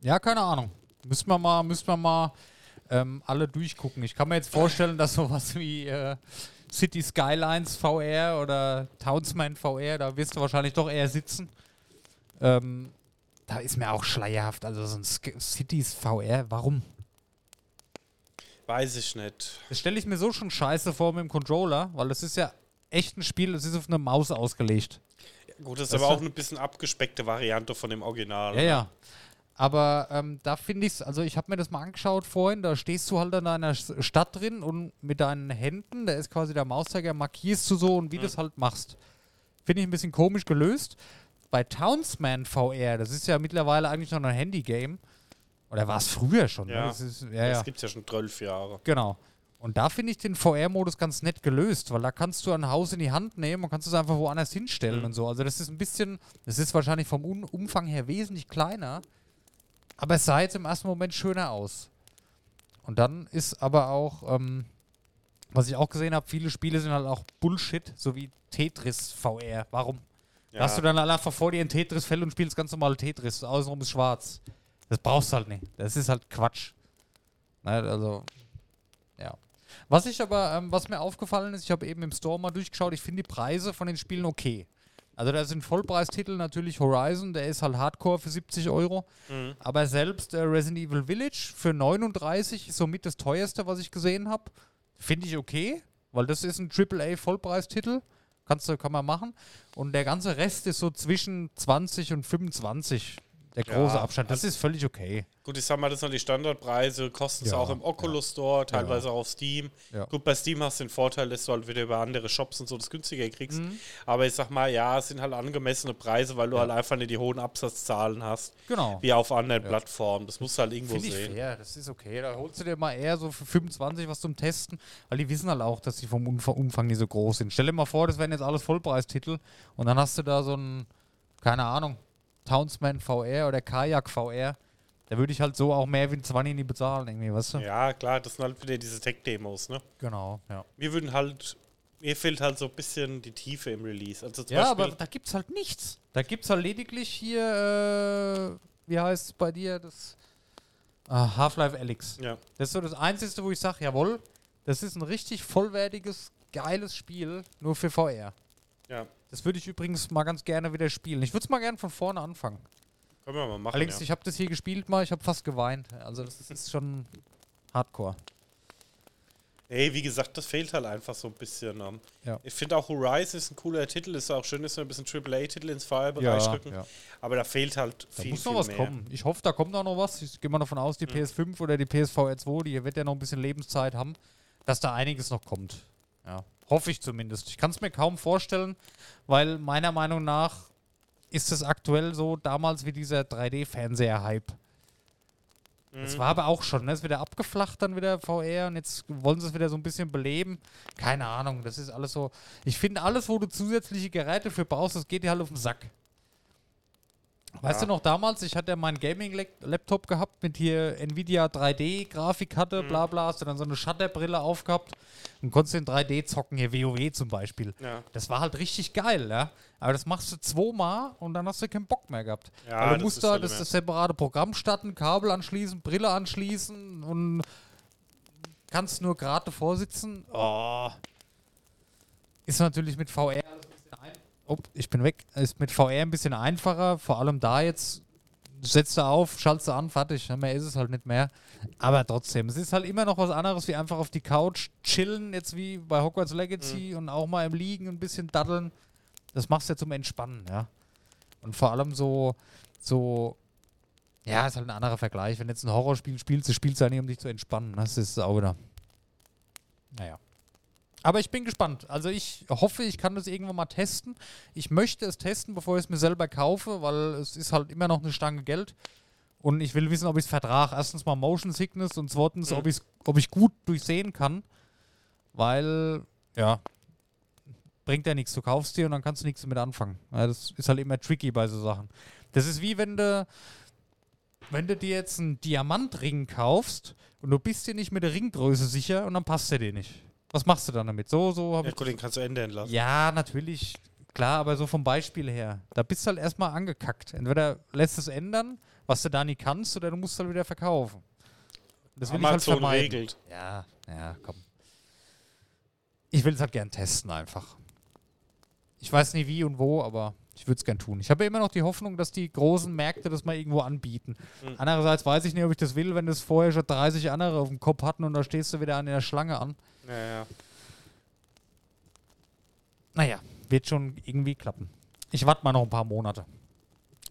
Ja, keine Ahnung. Müssen wir mal, müssen wir mal ähm, alle durchgucken. Ich kann mir jetzt vorstellen, dass sowas *laughs* wie äh, City Skylines VR oder Townsman VR, da wirst du wahrscheinlich doch eher sitzen. Ähm, da ist mir auch schleierhaft. Also so ein Sk Cities VR, warum? Weiß ich nicht. Das stelle ich mir so schon scheiße vor mit dem Controller, weil das ist ja echt ein Spiel, das ist auf eine Maus ausgelegt. Gut, das ist Das aber ist auch eine bisschen abgespeckte Variante von dem Original. Ja, ja. Aber ähm, da finde ich es, also ich habe mir das mal angeschaut vorhin, da stehst du halt in einer Stadt drin und mit deinen Händen, da ist quasi der Mauszeiger, markierst du so und wie das halt machst. Finde ich ein bisschen komisch gelöst. Bei Townsman VR, das ist ja mittlerweile eigentlich noch ein Handy-Game. Oder war es früher schon? Ja. Ne? Das ist, ja, Das ja. gibt es ja schon zwölf Jahre. Genau. Und da finde ich den VR-Modus ganz nett gelöst, weil da kannst du ein Haus in die Hand nehmen und kannst es einfach woanders hinstellen Mhm. und so. Also das ist ein bisschen, das ist wahrscheinlich vom Un Umfang her wesentlich kleiner, aber es sah jetzt im ersten Moment schöner aus. Und dann ist aber auch, ähm, was ich auch gesehen habe, viele Spiele sind halt auch Bullshit, so wie Tetris VR. Warum? Ja. Hast du dann einfach vor dir ein Tetris-Feld und spielst ganz normal Tetris, außenrum ist schwarz. Das brauchst du halt nicht. Das ist halt Quatsch. Ne, also, ja. Was ich aber, ähm, was mir aufgefallen ist, ich habe eben im Store mal durchgeschaut, ich finde die Preise von den Spielen okay. Also da sind Vollpreistitel natürlich Horizon, der ist halt Hardcore für 70 Euro. Mhm. Aber selbst äh, Resident Evil Village für 39 ist somit das teuerste, was ich gesehen habe. Finde ich okay, weil das ist ein AAA Vollpreistitel. Kannst du, kann man machen. Und der ganze Rest ist so zwischen 20 und 25. Der Ja, große Abstand. Das also- ist völlig okay. Gut, ich sag mal, das sind die Standardpreise, kosten es Ja, auch im Oculus Store, teilweise Ja. auch auf Steam. Ja. Gut, bei Steam hast du den Vorteil, dass du halt wieder über andere Shops und so das günstiger kriegst. Mhm. Aber ich sag mal, ja, es sind halt angemessene Preise, weil du halt einfach nicht die hohen Absatzzahlen hast, Genau. wie auf anderen Plattformen. Das musst du halt irgendwo Finde ich sehen. fair, das ist okay. Da holst du dir mal eher so für 25 was zum Testen, weil die wissen halt auch, dass die vom Umf- Umfang nicht so groß sind. Stell dir mal vor, das wären jetzt alles Vollpreistitel und dann hast du da so ein, keine Ahnung, Townsman VR oder Kajak VR. Da würde ich halt so auch mehr wie ein 20 nie bezahlen, irgendwie, weißt du? Ja, klar, das sind halt wieder diese Tech-Demos, ne? Genau, ja. Wir würden halt, mir fehlt halt so ein bisschen die Tiefe im Release. Also Ja, Beispiel, aber da gibt's halt nichts. Da gibt's halt lediglich hier, äh, wie heißt es bei dir, das ah, Half-Life Alyx. ja. Das ist so das Einzige, wo ich sage, jawohl, das ist ein richtig vollwertiges, geiles Spiel, nur für VR. ja, Das würde ich übrigens mal ganz gerne wieder spielen. Ich würde es mal gerne von vorne anfangen. können wir mal machen. Allerdings, ja. ich habe das hier gespielt mal, ich habe fast geweint. Also das ist schon hardcore. Nee, wie gesagt, das fehlt halt einfach so ein bisschen. Ähm. Ja. Ich finde auch Horizon ist ein cooler Titel, ist auch schön, dass wir ein bisschen AAA-Titel ins VR-Bereich rücken. Aber da fehlt halt Da viel, muss viel noch was mehr. kommen. Ich hoffe, da kommt auch noch was. Ich gehe mal davon aus, die PS5 oder die PSVR 2, die wird ja noch ein bisschen Lebenszeit haben, dass da einiges noch kommt. Ja. Hoffe ich zumindest. Ich kann es mir kaum vorstellen, weil meiner Meinung nach ist es aktuell so damals wie dieser 3D-Fernseher-Hype. Das Mhm. war aber auch schon, ne? ist wieder abgeflacht dann wieder VR und jetzt wollen sie es wieder so ein bisschen beleben. Keine Ahnung, das ist alles so. Ich finde alles, wo du zusätzliche Geräte für brauchst, das geht dir halt auf den Sack. Weißt Ja. du noch damals, ich hatte ja meinen Gaming-Laptop gehabt mit hier Nvidia 3D-Grafikkarte, Mhm. bla bla, hast du dann so eine Shutterbrille aufgehabt und konntest in 3D zocken, hier WoW zum Beispiel. Ja. Das war halt richtig geil, ja. Aber das machst du zweimal und dann hast du keinen Bock mehr gehabt. Ja, Weil du musst da halt das, das separate Programm starten, Kabel anschließen, Brille anschließen und kannst nur gerade davor sitzen. Oh. Ist natürlich mit VR alles ein bisschen ein oh, ich bin weg. Ist mit VR ein bisschen einfacher, vor allem da jetzt setzt du auf, schaltest du an, fertig. Mehr ist es halt nicht mehr. Aber trotzdem, es ist halt immer noch was anderes, wie einfach auf die Couch chillen, jetzt wie bei Hogwarts Legacy und auch mal im Liegen ein bisschen daddeln. Das machst du ja zum Entspannen, ja. Und vor allem so, so, ja, ist halt ein anderer Vergleich. Wenn du jetzt ein Horrorspiel spielst, du spielst ja nicht, um dich zu entspannen. Das ist auch wieder. Naja. Aber ich bin gespannt. Also ich hoffe, ich kann das irgendwann mal testen. Ich möchte es testen, bevor ich es mir selber kaufe, weil es ist halt immer noch eine Stange Geld. Und ich will wissen, ob ich es vertrage. Erstens mal Motion Sickness und zweitens, Mhm. ob, ob ich gut durchsehen kann. Weil, ja, bringt ja nichts. Du kaufst dir und dann kannst du nichts damit anfangen. Ja, das ist halt immer tricky bei so Sachen. Das ist wie wenn du, wenn du dir jetzt einen Diamantring kaufst und du bist dir nicht mit der Ringgröße sicher und dann passt der dir nicht. Was machst du dann damit? So, so habe Ja, ich. den kannst du ändern lassen. Ja, natürlich. Klar, aber so vom Beispiel her. Da bist du halt erstmal angekackt. Entweder lässt es ändern, was du da nie kannst, oder du musst es halt wieder verkaufen. Das will ich halt Amazon vermeiden. regelt. Ja, ja, komm. Ich will es halt gern testen einfach. Ich weiß nicht wie und wo, aber ich würde es gern tun. Ich habe ja immer noch die Hoffnung, dass die großen Märkte das mal irgendwo anbieten. Mhm. Andererseits weiß ich nicht, ob ich das will, wenn das vorher schon 30 andere auf dem Kopf hatten und da stehst du wieder an der Schlange an. Ja, ja. Naja, wird schon irgendwie klappen. Ich warte mal noch ein paar Monate.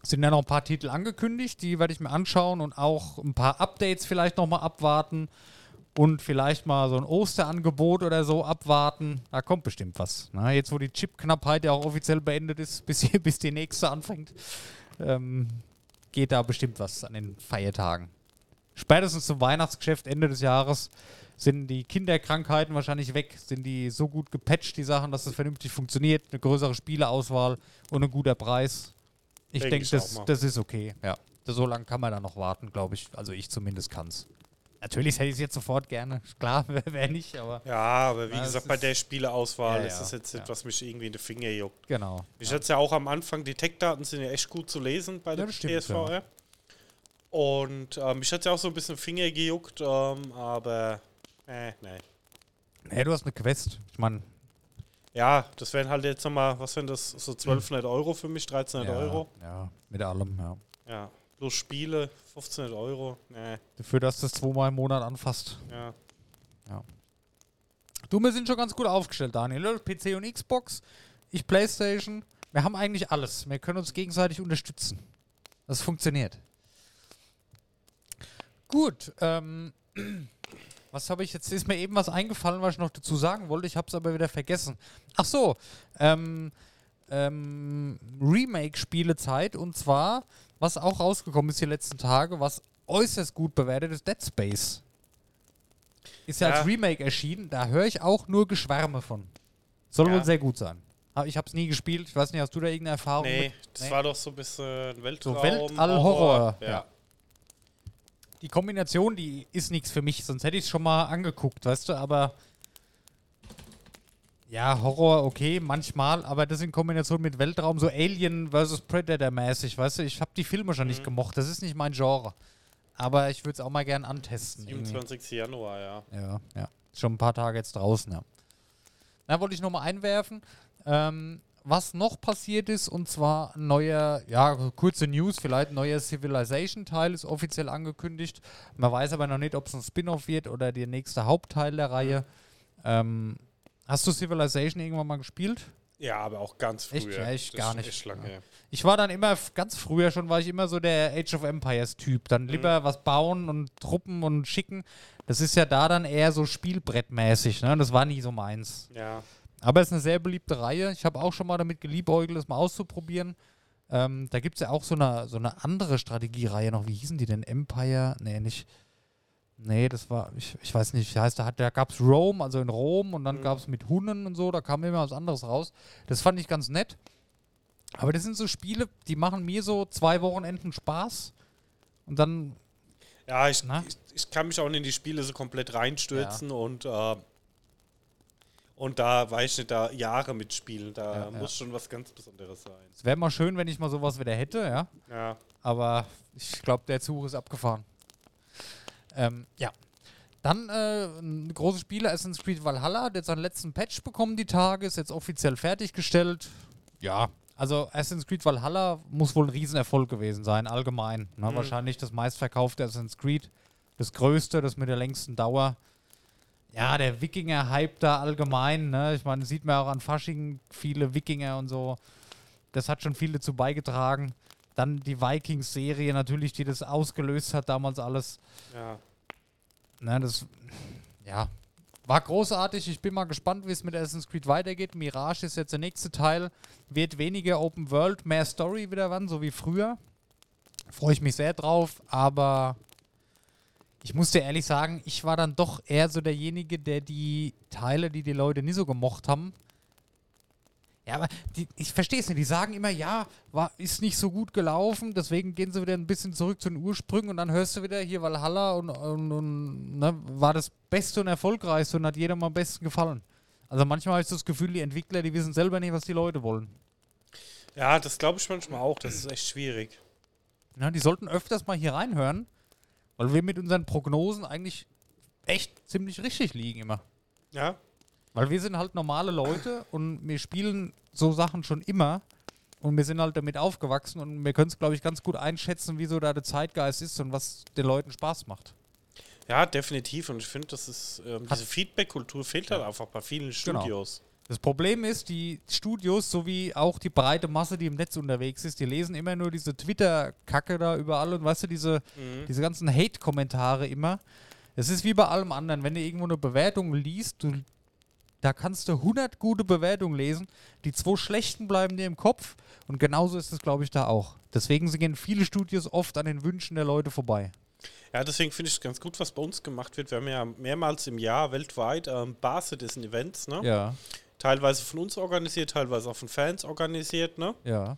Es sind ja noch ein paar Titel angekündigt, die werde ich mir anschauen und auch ein paar Updates vielleicht nochmal abwarten und vielleicht mal so ein Osterangebot oder so abwarten. Da kommt bestimmt was. Na, jetzt, wo die Chipknappheit ja auch offiziell beendet ist, *laughs* bis, die- bis die nächste anfängt, ähm, geht da bestimmt was an den Feiertagen. Spätestens zum Weihnachtsgeschäft Ende des Jahres sind die Kinderkrankheiten wahrscheinlich weg, sind die so gut gepatcht, die Sachen, dass es vernünftig funktioniert, eine größere Spieleauswahl und ein guter Preis. Ich Denk denke, ich das, das ist okay. Ja. So lange kann man da noch warten, glaube ich. Also ich zumindest kann es. Natürlich hätte ich es jetzt sofort gerne. *laughs* Klar, wer, wer nicht, aber Ja, aber wie Ja, es gesagt, bei der Spieleauswahl Ja, ist ja, das jetzt ja. nicht, was mich irgendwie in die Finger juckt. genau. Ich hatte es ja auch am Anfang, die Tech-Daten sind ja echt gut zu lesen bei der das stimmt, PSVR. Und ähm, ich hatte ja auch so ein bisschen Finger gejuckt, ähm, aber äh, nee. Nee, du hast eine Quest. Ich meine, Ja, das wären halt jetzt nochmal, was wären das, so 1200 Euro für mich, 1300 ja, Euro. ja, mit allem, ja. Ja, plus Spiele, 1500 Euro. Nee, Dafür, dass du das zweimal im Monat anfasst. ja. Du, wir sind schon ganz gut aufgestellt, Daniel. PC und Xbox, ich Playstation. Wir haben eigentlich alles. Wir können uns gegenseitig unterstützen. Das funktioniert. Gut, ähm, *clears throat* was habe ich jetzt? Ist mir eben was eingefallen, was ich noch dazu sagen wollte. Ich habe es aber wieder vergessen. Ach so, ähm, ähm, Remake-Spielezeit und zwar, was auch rausgekommen ist die letzten Tage, was äußerst gut bewertet ist, Dead Space. Ist ja, Ja. als Remake erschienen, da höre ich auch nur Geschwärme von. Soll Ja. wohl sehr gut sein. Aber Ich habe es nie gespielt. Ich weiß nicht, hast du da irgendeine Erfahrung Nee, mit? das Nee. war doch so ein bisschen Weltraum. So Weltall-Horror, Ja. ja. Die Kombination, die ist nichts für mich, sonst hätte ich es schon mal angeguckt, weißt du, aber ja, Horror, okay, manchmal, aber das in Kombination mit Weltraum, so Alien vs. Predator mäßig, weißt du, ich habe die Filme schon nicht Mhm. gemocht, das ist nicht mein Genre. Aber ich würde es auch mal gern antesten. irgendwie. 27. Januar, ja. Ja, ja. Schon ein paar Tage jetzt draußen, ja. Da wollte ich nochmal einwerfen, ähm, was noch passiert ist, und zwar ein neuer, ja, kurze News, vielleicht ein neuer Civilization-Teil ist offiziell angekündigt. Man weiß aber noch nicht, ob es ein Spin-off wird oder der nächste Hauptteil der Reihe. Ähm, hast du Civilization irgendwann mal gespielt? Ja, aber auch ganz früher. Echt? Ja, ich Das gar nicht. Ja. Ich war dann immer, ganz früher schon, war ich immer so der Age of Empires-Typ. Dann lieber was bauen und Truppen und schicken. Das ist ja da dann eher so Spielbrettmäßig, ne? Das war nie so meins. Ja. Aber es ist eine sehr beliebte Reihe. Ich habe auch schon mal damit geliebäugelt, das mal auszuprobieren. Ähm, da gibt es ja auch so eine, so eine andere Strategiereihe noch. Wie hießen die denn? Empire? Nee, nicht. Nee, das war, ich, ich weiß nicht, wie heißt, da, hat- da gab es Rome, also in Rom, und dann Mhm. gab es mit Hunnen und so, da kam immer was anderes raus. Das fand ich ganz nett. Aber das sind so Spiele, die machen mir so zwei Wochenenden Spaß. Und dann, Ja, ich, ich, ich kann mich auch in die Spiele so komplett reinstürzen und äh, und da weiß ich nicht, da Jahre mitspielen. Da Ja, ja. muss schon was ganz Besonderes sein. es wäre mal schön, wenn ich mal sowas wieder hätte, ja. Ja. Aber ich glaube, der Zug ist abgefahren. Ähm, ja. Dann äh, ein großes Spiel, Assassin's Creed Valhalla, hat jetzt seinen letzten Patch bekommen die Tage, ist jetzt offiziell fertiggestellt. Ja, also Assassin's Creed Valhalla muss wohl ein Riesenerfolg gewesen sein, allgemein. Ne? Mhm. Wahrscheinlich das meistverkaufte Assassin's Creed, das größte, das mit der längsten Dauer. Ja, der Wikinger-Hype da allgemein, ne? Ich meine, sieht man auch an Fasching viele Wikinger und so. Das hat schon viel dazu beigetragen. Dann die Vikings-Serie natürlich, die das ausgelöst hat, damals alles. ja. Ne, das, ja, war großartig. Ich bin mal gespannt, wie es mit Assassin's Creed weitergeht. Mirage ist jetzt der nächste Teil. Wird weniger Open World, mehr Story wieder wann, so wie früher. Freue ich mich sehr drauf, aber ich muss dir ehrlich sagen, ich war dann doch eher so derjenige, der die Teile, die die Leute nie so gemocht haben. Ja, aber die, ich verstehe es nicht. Die sagen immer, ja, war, ist nicht so gut gelaufen, deswegen gehen sie wieder ein bisschen zurück zu den Ursprüngen und dann hörst du wieder hier Valhalla und, und, und ne, war das Beste und Erfolgreichste und hat jedem am besten gefallen. Also manchmal habe ich das Gefühl, die Entwickler, die wissen selber nicht, was die Leute wollen. ja, das glaube ich manchmal auch. Das ist echt schwierig. Ja, die sollten öfters mal hier reinhören, weil wir mit unseren Prognosen eigentlich echt ziemlich richtig liegen immer. Ja. Weil wir sind halt normale Leute und wir spielen so Sachen schon immer und wir sind halt damit aufgewachsen und wir können es, glaube ich, ganz gut einschätzen, wie so da der Zeitgeist ist und was den Leuten Spaß macht. Ja, definitiv. Und ich finde, das ist ähm, diese Feedback-Kultur fehlt halt einfach bei vielen Genau. Studios. Das Problem ist, die Studios sowie auch die breite Masse, die im Netz unterwegs ist, die lesen immer nur diese Twitter-Kacke da überall und weißt du, diese, diese ganzen Hate-Kommentare immer. Es ist wie bei allem anderen, wenn du irgendwo eine Bewertung liest, du, da kannst du 100 gute Bewertungen lesen, die zwei schlechten bleiben dir im Kopf und genauso ist es, glaube ich, da auch. Deswegen gehen viele Studios oft an den Wünschen der Leute vorbei. Ja, deswegen finde ich es ganz gut, was bei uns gemacht wird. Wir haben ja mehrmals im Jahr weltweit ähm, Bar Citizen Events, ne? Ja, Teilweise von uns organisiert, teilweise auch von Fans organisiert, ne? ja.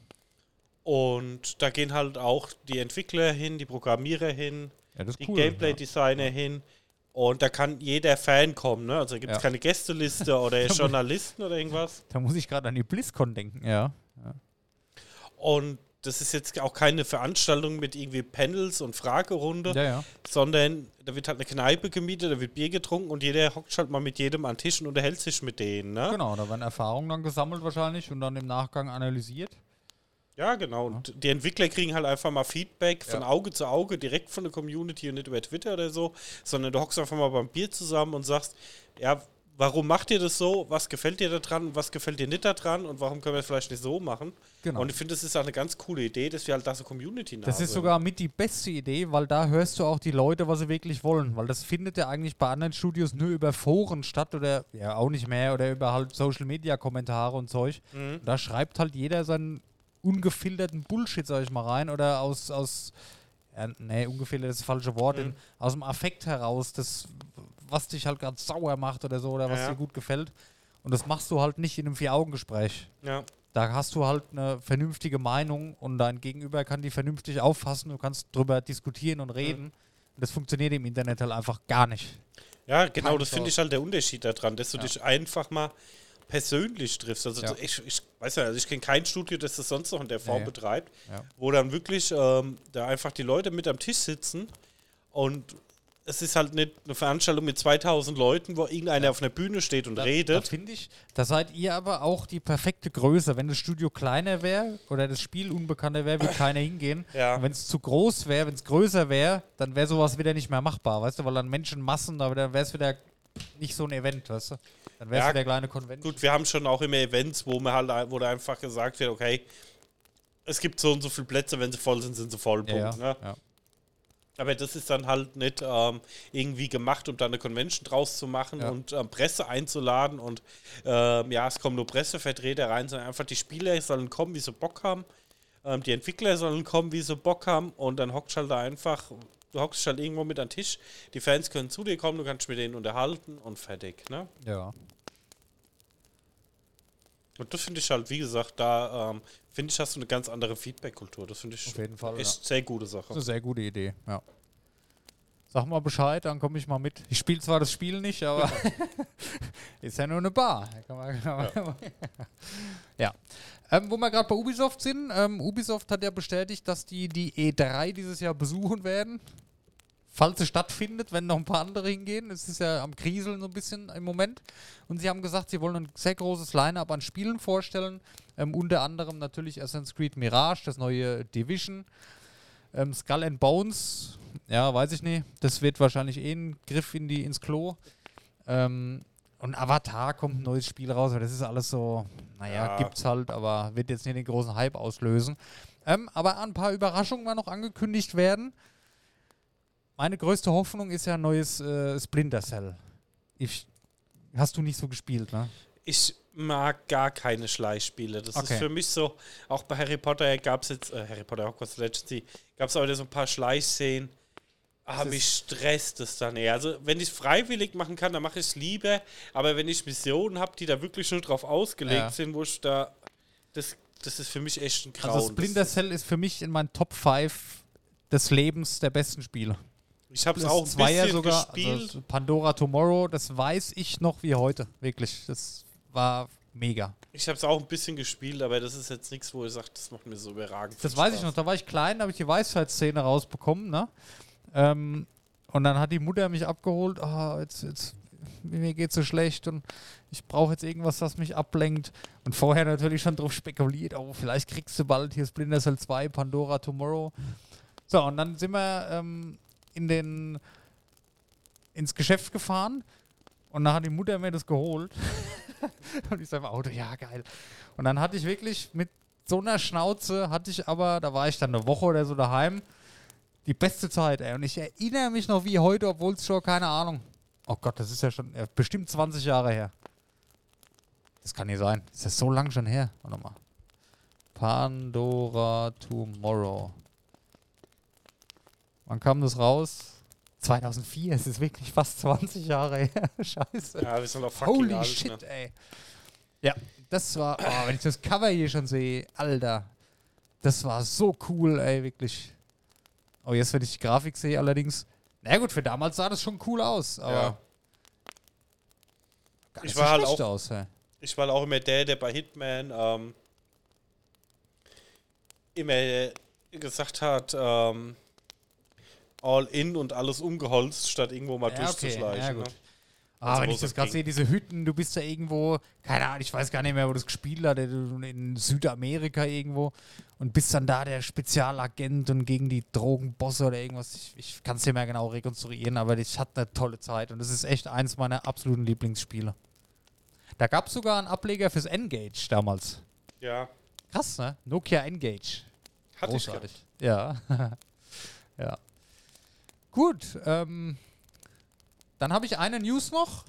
Und da gehen halt auch die Entwickler hin, die Programmierer hin, Ja, die cool. Gameplay-Designer hin. Und da kann jeder Fan kommen, ne? Also gibt es Ja. keine Gästeliste *laughs* oder Journalisten oder irgendwas. Da muss ich gerade an die BlizzCon denken, ja. Und das ist jetzt auch keine Veranstaltung mit irgendwie Panels und Fragerunde, Ja, ja. sondern da wird halt eine Kneipe gemietet, da wird Bier getrunken und jeder hockt halt mal mit jedem an den Tisch und unterhält sich mit denen, ne? Genau, da werden Erfahrungen dann gesammelt wahrscheinlich und dann im Nachgang analysiert. Ja, genau. Und die Entwickler kriegen halt einfach mal Feedback von Ja. Auge zu Auge, direkt von der Community und nicht über Twitter oder so, sondern du hockst einfach mal beim Bier zusammen und sagst, ja, warum macht ihr das so? Was gefällt dir da dran? Was gefällt dir nicht da dran? Und warum können wir es vielleicht nicht so machen? Genau. Und ich finde, das ist auch eine ganz coole Idee, dass wir halt da so Community nah Das ist sogar mit die beste Idee, weil da hörst du auch die Leute, was sie wirklich wollen. Weil das findet ja eigentlich bei anderen Studios nur über Foren statt oder ja auch nicht mehr oder über halt Social Media Kommentare und Zeug. Mhm. Da schreibt halt jeder seinen ungefilterten Bullshit, sag ich mal, rein oder aus, aus ja, nee, ungefiltert ist das falsche Wort, Mhm. in, aus dem Affekt heraus, das, was dich halt ganz sauer macht oder so oder was Ja. dir gut gefällt. Und das machst du halt nicht in einem Vier-Augen-Gespräch. Ja. Da hast du halt eine vernünftige Meinung und dein Gegenüber kann die vernünftig auffassen. Du kannst drüber diskutieren und reden. Und das funktioniert im Internet halt einfach gar nicht. Ja, genau, Keine das finde ich halt der Unterschied daran, dass du Ja. dich einfach mal persönlich triffst. Also Ja. ich, ich weiß ja, also ich kenne kein Studio, das das sonst noch in der Form Nee. betreibt, Ja. wo dann wirklich ähm, da einfach die Leute mit am Tisch sitzen und es ist halt nicht eine Veranstaltung mit 2000 Leuten, wo irgendeiner auf einer Bühne steht und Da, redet. finde ich, da seid ihr aber auch die perfekte Größe. Wenn das Studio kleiner wäre oder das Spiel unbekannter wäre, würde *laughs* keiner hingehen. Ja. Und wenn es zu groß wäre, wenn es größer wäre, dann wäre sowas wieder nicht mehr machbar, weißt du, weil dann Menschenmassen, aber dann wäre es wieder nicht so ein Event, weißt du. Dann wäre es Ja, wieder eine kleine Convention. Gut, wir haben schon auch immer Events, wo man halt wo da einfach gesagt wird, okay, es gibt so und so viele Plätze, wenn sie voll sind, sind sie voll. ja, Punkt, ja, ne? ja. Aber das ist dann halt nicht ähm, irgendwie gemacht, um da eine Convention draus zu machen Ja. und ähm, Presse einzuladen und ähm, ja, es kommen nur Pressevertreter rein, sondern einfach die Spieler sollen kommen, wie sie Bock haben. Ähm, die Entwickler sollen kommen, wie sie Bock haben und dann hockst halt da einfach, du hockst halt irgendwo mit am Tisch, die Fans können zu dir kommen, du kannst mit denen unterhalten und fertig, ne? ja. Und das finde ich halt, wie gesagt, da ähm, finde ich, hast du eine ganz andere Feedback-Kultur. Das finde ich Auf jeden Fall, echt sehr gute Sache. Das ist eine sehr gute Idee, ja. Sag mal Bescheid, dann komme ich mal mit. Ich spiele zwar das Spiel nicht, aber *laughs* ist ja nur eine Bar. Kann man, kann man ja. Ähm, wo wir gerade bei Ubisoft sind, ähm, Ubisoft hat ja bestätigt, dass die die E3 dieses Jahr besuchen werden. Falls sie stattfindet, wenn noch ein paar andere hingehen. Es ist ja am Kriseln so ein bisschen im Moment. Und sie haben gesagt, sie wollen ein sehr großes Line-Up an Spielen vorstellen. Ähm, unter anderem natürlich Assassin's Creed Mirage, das neue Division. Ähm, Skull and Bones, ja, weiß ich nicht. Das wird wahrscheinlich eh ein Griff in die, ins Klo. Ähm, und Avatar kommt ein neues Spiel raus, aber das ist alles so, naja, Ja. gibt's halt, aber wird jetzt nicht den großen Hype auslösen. Ähm, aber ein paar Überraschungen mal noch angekündigt werden. Meine größte Hoffnung ist ja ein neues äh, Splinter Cell. Ich, hast du nicht so gespielt, ne? Ich mag gar keine Schleichspiele. Das Okay. ist für mich so, auch bei Harry Potter gab es jetzt, äh, Harry Potter Hogwarts Legacy, gab es auch wieder so ein paar Schleichszenen. Ah, mich stresst es dann eher. Also, wenn ich es freiwillig machen kann, dann mache ich es lieber. Aber wenn ich Missionen habe, die da wirklich nur drauf ausgelegt Ja. sind, wo ich da. Das, das ist für mich echt ein Grauen. Also Splinter Cell ist für mich in meinen Top 5 des Lebens der besten Spiele. Ich habe es auch ein bisschen sogar, gespielt. also Pandora Tomorrow, das weiß ich noch wie heute, wirklich. Das war mega. Ich habe es auch ein bisschen gespielt, aber das ist jetzt nichts, wo ich sage, das macht mir so überragend. Das weiß ich noch, da war ich klein, da habe ich die Weisheitsszene rausbekommen, ne? Ähm, und dann hat die Mutter mich abgeholt, ah, jetzt, jetzt, mir geht's so schlecht und ich brauche jetzt irgendwas, das mich ablenkt. Und vorher natürlich schon drauf spekuliert, oh, vielleicht kriegst du bald hier Splinter Cell 2, Pandora Tomorrow. So, und dann sind wir ähm, in den, ins Geschäft gefahren und dann hat die Mutter mir das geholt. *laughs* und ich sage Auto, ja, geil. Und dann hatte ich wirklich mit so einer Schnauze, hatte ich aber, da war ich dann eine Woche oder so daheim, die beste Zeit, ey. Und ich erinnere mich noch wie heute, obwohl es schon, keine Ahnung. Oh Gott, das ist ja schon äh, bestimmt 20 Jahre her. Das kann nicht sein. Das ist so lang schon her. Warte mal. Pandora Tomorrow. Wann kam das raus? 2004, es ist wirklich fast 20 Jahre her. *laughs* Scheiße. Ja, wir sind auch fucking Holy alt, shit, Ne? ey. Ja, das war, oh, wenn ich das Cover hier schon sehe, Alter. Das war so cool, ey, wirklich. Oh, jetzt, wenn ich die Grafik sehe, allerdings. Na gut, für damals sah das schon cool aus, aber. Ja. Gar Ich nicht war so halt auch- aus, ey. Ich war auch immer der, der bei Hitman ähm, immer gesagt hat, ähm, all in und alles umgeholzt, statt irgendwo mal Ja, okay, durchzuschleichen. ja, ne? gut. Ah, Also, wenn ich das es gerade sehe, diese Hütten, du bist da irgendwo, keine Ahnung, ich weiß gar nicht mehr, wo das gespielt hat, in Südamerika irgendwo und bist dann da der Spezialagent und gegen die Drogenbosse oder irgendwas. Ich, ich kann es dir mehr genau rekonstruieren, aber ich hatte eine tolle Zeit und das ist echt eins meiner absoluten Lieblingsspiele. Da gab es sogar einen Ableger fürs Engage damals. Ja, Krass, ne? Nokia Engage. hatte ich Großartig. Ja. *laughs* ja. Gut, ähm, dann habe ich eine News noch.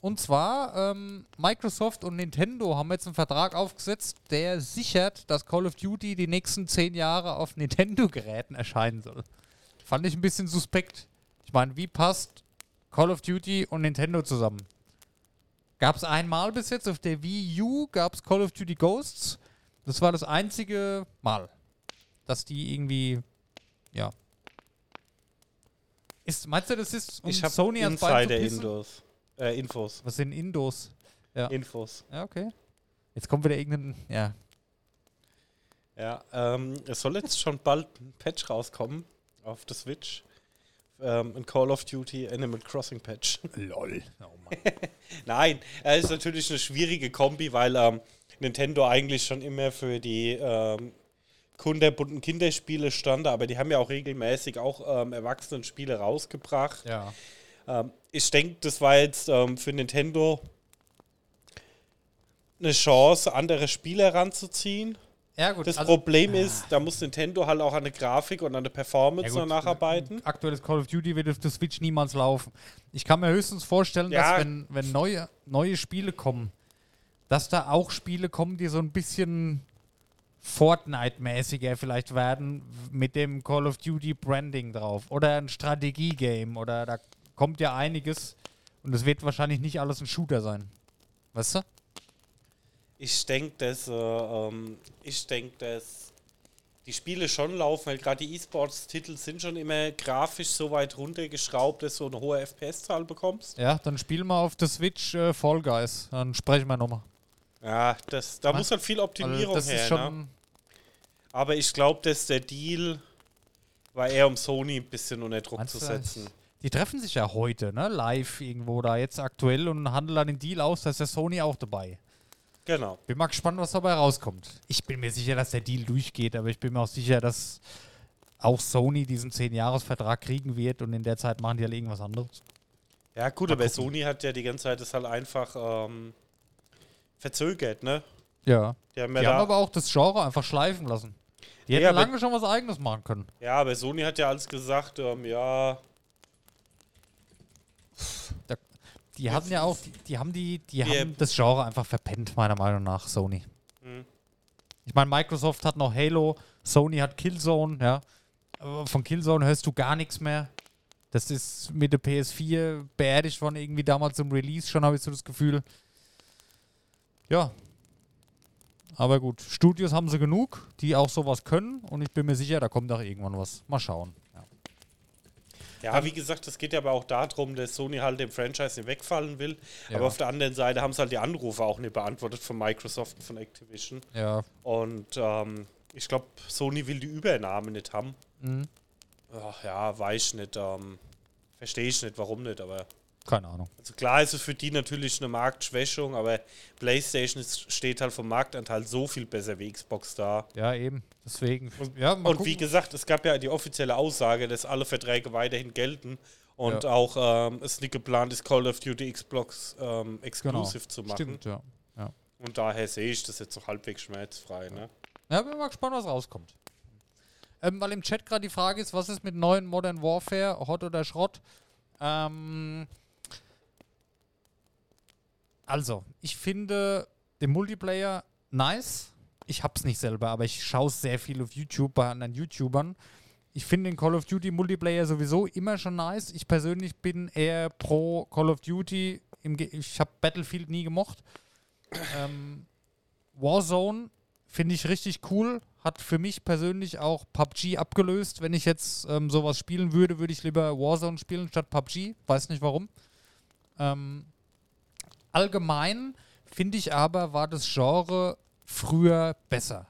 Und zwar, ähm, Microsoft und Nintendo haben jetzt einen Vertrag aufgesetzt, der sichert, dass Call of Duty die nächsten zehn Jahre auf *laughs* Nintendo-Geräten erscheinen soll. Fand ich ein bisschen suspekt. Ich meine, wie passt Call of Duty und Nintendo zusammen? Gab es einmal bis jetzt auf der Wii U, gab es Call of Duty Ghosts. Das war das einzige Mal, dass die irgendwie, ja. Ist, meinst du, das ist um Ich Sony ans Bein zu? Indos. Äh, Infos. Was sind Indos? Ja. Infos. Ja, okay. Jetzt kommt wieder irgendein, ja. Ja, ähm, es soll jetzt schon bald ein Patch rauskommen auf der Switch. Ähm, ein Call of Duty Animal Crossing Patch. *laughs* Lol. Oh Mann. *laughs* Nein, es ist natürlich eine schwierige Kombi, weil ähm, Nintendo eigentlich schon immer für die ähm, kunderbunten Kinderspiele stand, aber die haben ja auch regelmäßig auch ähm, Erwachsenenspiele rausgebracht. ja. Ähm, ich denke, das war jetzt ähm, für Nintendo eine Chance, andere Spiele ranzuziehen. Ja, gut. Das also- Problem ist, da muss Nintendo halt auch an der Grafik und an der Performance Ja, noch nacharbeiten. Aktuelles Call of Duty wird auf der Switch niemals laufen. Ich kann mir höchstens vorstellen, Ja. dass wenn, wenn neue, neue Spiele kommen, dass da auch Spiele kommen, die so ein bisschen Fortnite-mäßiger vielleicht werden mit dem Call of Duty Branding drauf. Oder ein Strategie-Game. Oder da kommt ja einiges. Und es wird wahrscheinlich nicht alles ein Shooter sein. Weißt du? Ich denke, dass, äh, ähm, ich denke, dass die Spiele schon laufen, weil gerade die E-Sports-Titel sind schon immer grafisch so weit runtergeschraubt, dass du eine hohe FPS-Zahl bekommst. Ja, dann spielen wir auf der Switch äh, Fall Guys. Dann sprechen wir nochmal. Ja, das, da Was? muss halt viel Optimierung das her. ne? Aber ich glaube, dass der Deal war eher um Sony ein bisschen unter Druck zu setzen. Die treffen sich ja heute, ne? Live irgendwo da jetzt aktuell und handeln dann den Deal aus, da ist der Sony auch dabei. Genau. Bin mal gespannt, was dabei rauskommt. Ich bin mir sicher, dass der Deal durchgeht, aber ich bin mir auch sicher, dass auch Sony diesen 10-Jahres-Vertrag kriegen wird und in der Zeit machen die halt irgendwas anderes. Ja, gut, Mal aber gucken. Sony hat ja die ganze Zeit das halt einfach ähm, verzögert, ne? Ja. Die haben Die ja, haben da, aber auch das Genre einfach schleifen lassen. Die hätten Ja, aber- lange schon was eigenes machen können. ja, aber Sony hat ja alles gesagt, ähm, ja, Die hatten ja auch, die, die haben die, die Wir- haben das Genre einfach verpennt, meiner Meinung nach, Sony. Mhm. Ich meine, Microsoft hat noch Halo, Sony hat Killzone, ja. Aber von Killzone hörst du gar nichts mehr. Das ist mit der PS4 beerdigt worden, irgendwie damals im Release schon, habe ich so das Gefühl. Ja. Aber gut, Studios haben sie genug, die auch sowas können und ich bin mir sicher, da kommt auch irgendwann was. Mal schauen. Ja. wie gesagt, es geht ja aber auch darum, dass Sony halt dem Franchise nicht wegfallen will. Ja. Aber auf der anderen Seite haben sie halt die Anrufe auch nicht beantwortet von Microsoft und von Activision. ja. Und ähm, ich glaube, Sony will die Übernahme nicht haben. Mhm. Ach, ja, weiß ich nicht. Ähm, Verstehe ich nicht, warum nicht, aber. Keine Ahnung. Also klar ist es für die natürlich eine Marktschwächung, aber PlayStation steht halt vom Marktanteil so viel besser wie Xbox da. Ja, eben. Deswegen. ja, mal Und wie gesagt, es gab ja die offizielle Aussage, dass alle Verträge weiterhin gelten und Ja. auch ähm, es nicht geplant ist, Call of Duty Xbox ähm, exclusive zu machen. Genau. Stimmt, ja. ja. Und daher sehe ich das jetzt so halbwegs schmerzfrei. Ne? Ja, bin mal gespannt, was rauskommt. Ähm, weil im Chat gerade die Frage ist, was ist mit neuen Modern Warfare, Hot oder Schrott? Ähm, also, ich finde den Multiplayer nice. Ich hab's nicht selber, aber ich schaue sehr viel auf YouTube bei anderen YouTubern. Ich finde den Call of Duty Multiplayer sowieso immer schon nice. Ich persönlich bin eher pro Call of Duty. Ich habe Battlefield nie gemocht. Ähm, Warzone finde ich richtig cool. Hat für mich persönlich auch PUBG abgelöst. Wenn ich jetzt ähm, sowas spielen würde, würde ich lieber Warzone spielen statt PUBG. Weiß nicht warum. Ähm, allgemein finde ich aber, war das Genre früher besser.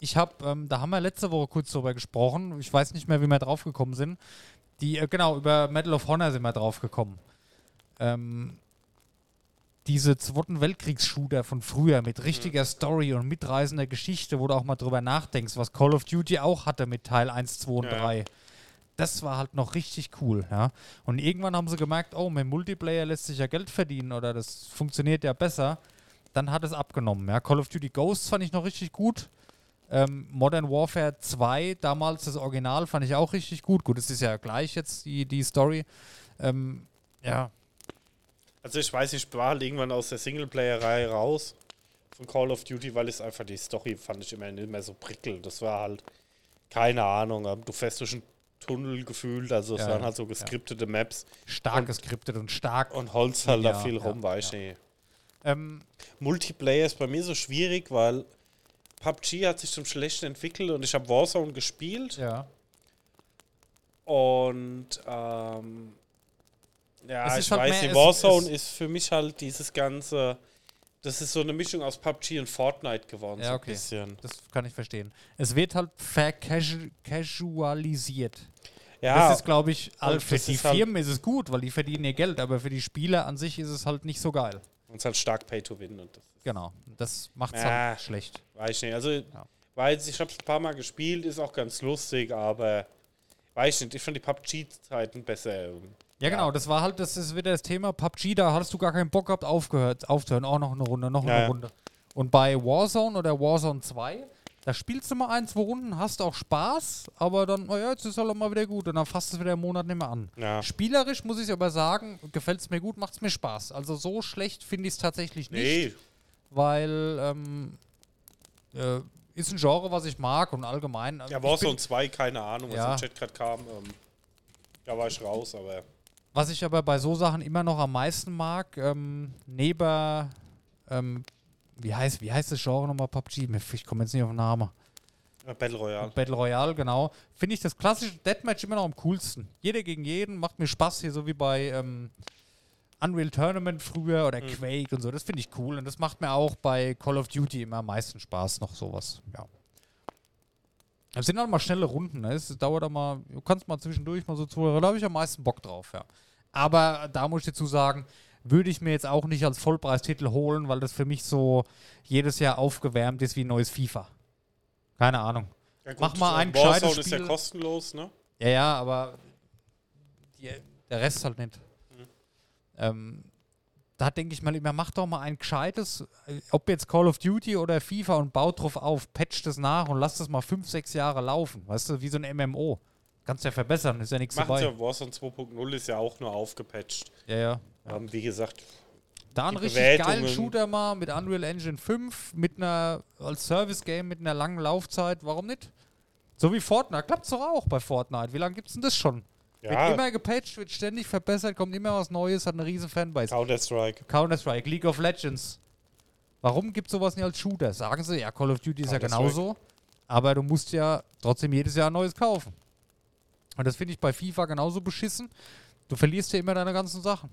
Ich habe, ähm, da haben wir letzte Woche kurz drüber gesprochen. Ich weiß nicht mehr, wie wir drauf gekommen sind. Die, äh, genau, über Medal of Honor sind wir drauf gekommen. Ähm, diese Zweiten Weltkriegs-Shooter von früher mit richtiger Story und mitreißender Geschichte, wo du auch mal drüber nachdenkst, was Call of Duty auch hatte mit Teil 1, 2 und Ja. 3. Das war halt noch richtig cool, ja. Und irgendwann haben sie gemerkt, oh, mit Multiplayer lässt sich ja Geld verdienen oder das funktioniert ja besser. Dann hat es abgenommen, ja. Call of Duty Ghosts fand ich noch richtig gut. Ähm, Modern Warfare 2, damals das Original, fand ich auch richtig gut. Gut, es ist ja gleich jetzt die, die Story. Ähm, ja, Also ich weiß, ich war irgendwann aus der Singleplayer-Reihe raus von Call of Duty, weil es einfach die Story fand ich immer nicht mehr so prickelnd. Das war halt, keine Ahnung, du fährst durch einen Tunnel gefühlt, also es Ja, waren halt so ja. geskriptete Maps stark Und- geskriptet und stark. und holst halt da Ja, viel ja, rum, weiß ja. ich nicht. Ähm, Multiplayer ist bei mir so schwierig, weil PUBG hat sich zum Schlechten entwickelt und ich habe Warzone gespielt ja. und ähm, ja, Es ist ich halt weiß mehr- Warzone es- ist für mich halt dieses ganze, das ist so eine Mischung aus PUBG und Fortnite geworden, Ja, so okay. ein bisschen. Das kann ich verstehen. Es wird halt vercasualisiert. Ja, das ist, glaube ich, all, und für die halt- Firmen ist es gut, weil die verdienen ihr Geld, aber für die Spieler an sich ist es halt nicht so geil. und es ist halt stark Pay to Win und das Genau. Das macht es Ja. halt schlecht. weiß ich nicht. Also, weiß ich habe es ein paar Mal gespielt, ist auch ganz lustig, aber weiß ich nicht, ich fand die PUBG-Zeiten besser. Ja, genau, das war halt, das ist wieder das Thema PUBG, da hattest du gar keinen Bock gehabt, aufgehört, aufzuhören. Auch noch eine Runde, noch eine ja. Runde. Und bei Warzone oder Warzone 2, da spielst du mal ein, zwei Runden, hast auch Spaß, aber dann, oh ja, jetzt ist halt auch mal wieder gut und dann fasst es wieder einen Monat nicht mehr an. Ja. Spielerisch muss ich aber sagen, gefällt es mir gut, macht es mir Spaß. Also so schlecht finde ich es tatsächlich nicht, Nee, weil ähm, äh, ist ein Genre, was ich mag und allgemein. äh, ja, Warzone bin- 2, keine Ahnung, was Ja. im Chat gerade kam. Ähm, da war ich raus, aber Was ich aber bei so Sachen immer noch am meisten mag, ähm, neben ähm, wie heißt, wie heißt das Genre nochmal PUBG? Ich komme jetzt nicht auf den Namen. Battle Royale. Battle Royale, genau. Finde ich das klassische Deathmatch immer noch am coolsten. Jeder gegen jeden, macht mir Spaß hier, so wie bei ähm, Unreal Tournament früher oder Mhm. Quake und so. Das finde ich cool und das macht mir auch bei Call of Duty immer am meisten Spaß, noch sowas. Ja. Das sind halt mal schnelle Runden. Ne? Es dauert auch mal, du kannst mal zwischendurch mal so zuhören, da habe ich am meisten Bock drauf, ja. Aber da muss ich dazu sagen, würde ich mir jetzt auch nicht als Vollpreistitel holen, weil das für mich so jedes Jahr aufgewärmt ist wie ein neues FIFA. Keine Ahnung. Ja, gut, Mach mal ein gescheites ist ja Spiel. kostenlos, ne? Ja, ja, aber die, der Rest halt nicht. Mhm. Ähm, da denke ich mal immer, mach doch mal ein gescheites, äh, ob jetzt Call of Duty oder FIFA und baut drauf auf, patcht es nach und lasst es mal fünf, sechs Jahre laufen. Weißt du, wie so ein MMO. Kannst ja verbessern, ist ja nichts Machen dabei. ja Warzone 2.0 ist ja auch nur aufgepatcht. Ja, ja. Ähm, wie gesagt, Da einen richtig geilen Shooter mal mit Unreal Engine 5, mit einer, als Service-Game mit einer langen Laufzeit, warum nicht? So wie Fortnite, klappt's doch auch bei Fortnite. Wie lange gibt's denn das schon? Wird ja, immer gepatcht, wird ständig verbessert, kommt immer was Neues, hat eine riesen Fanbase. Counter-Strike. Counter-Strike, League of Legends. Warum gibt sowas nicht als Shooter? Sagen sie, ja, Call of Duty ist ja genauso. Aber du musst ja trotzdem jedes Jahr ein neues kaufen. Und das finde ich bei FIFA genauso beschissen. Du verlierst ja immer deine ganzen Sachen.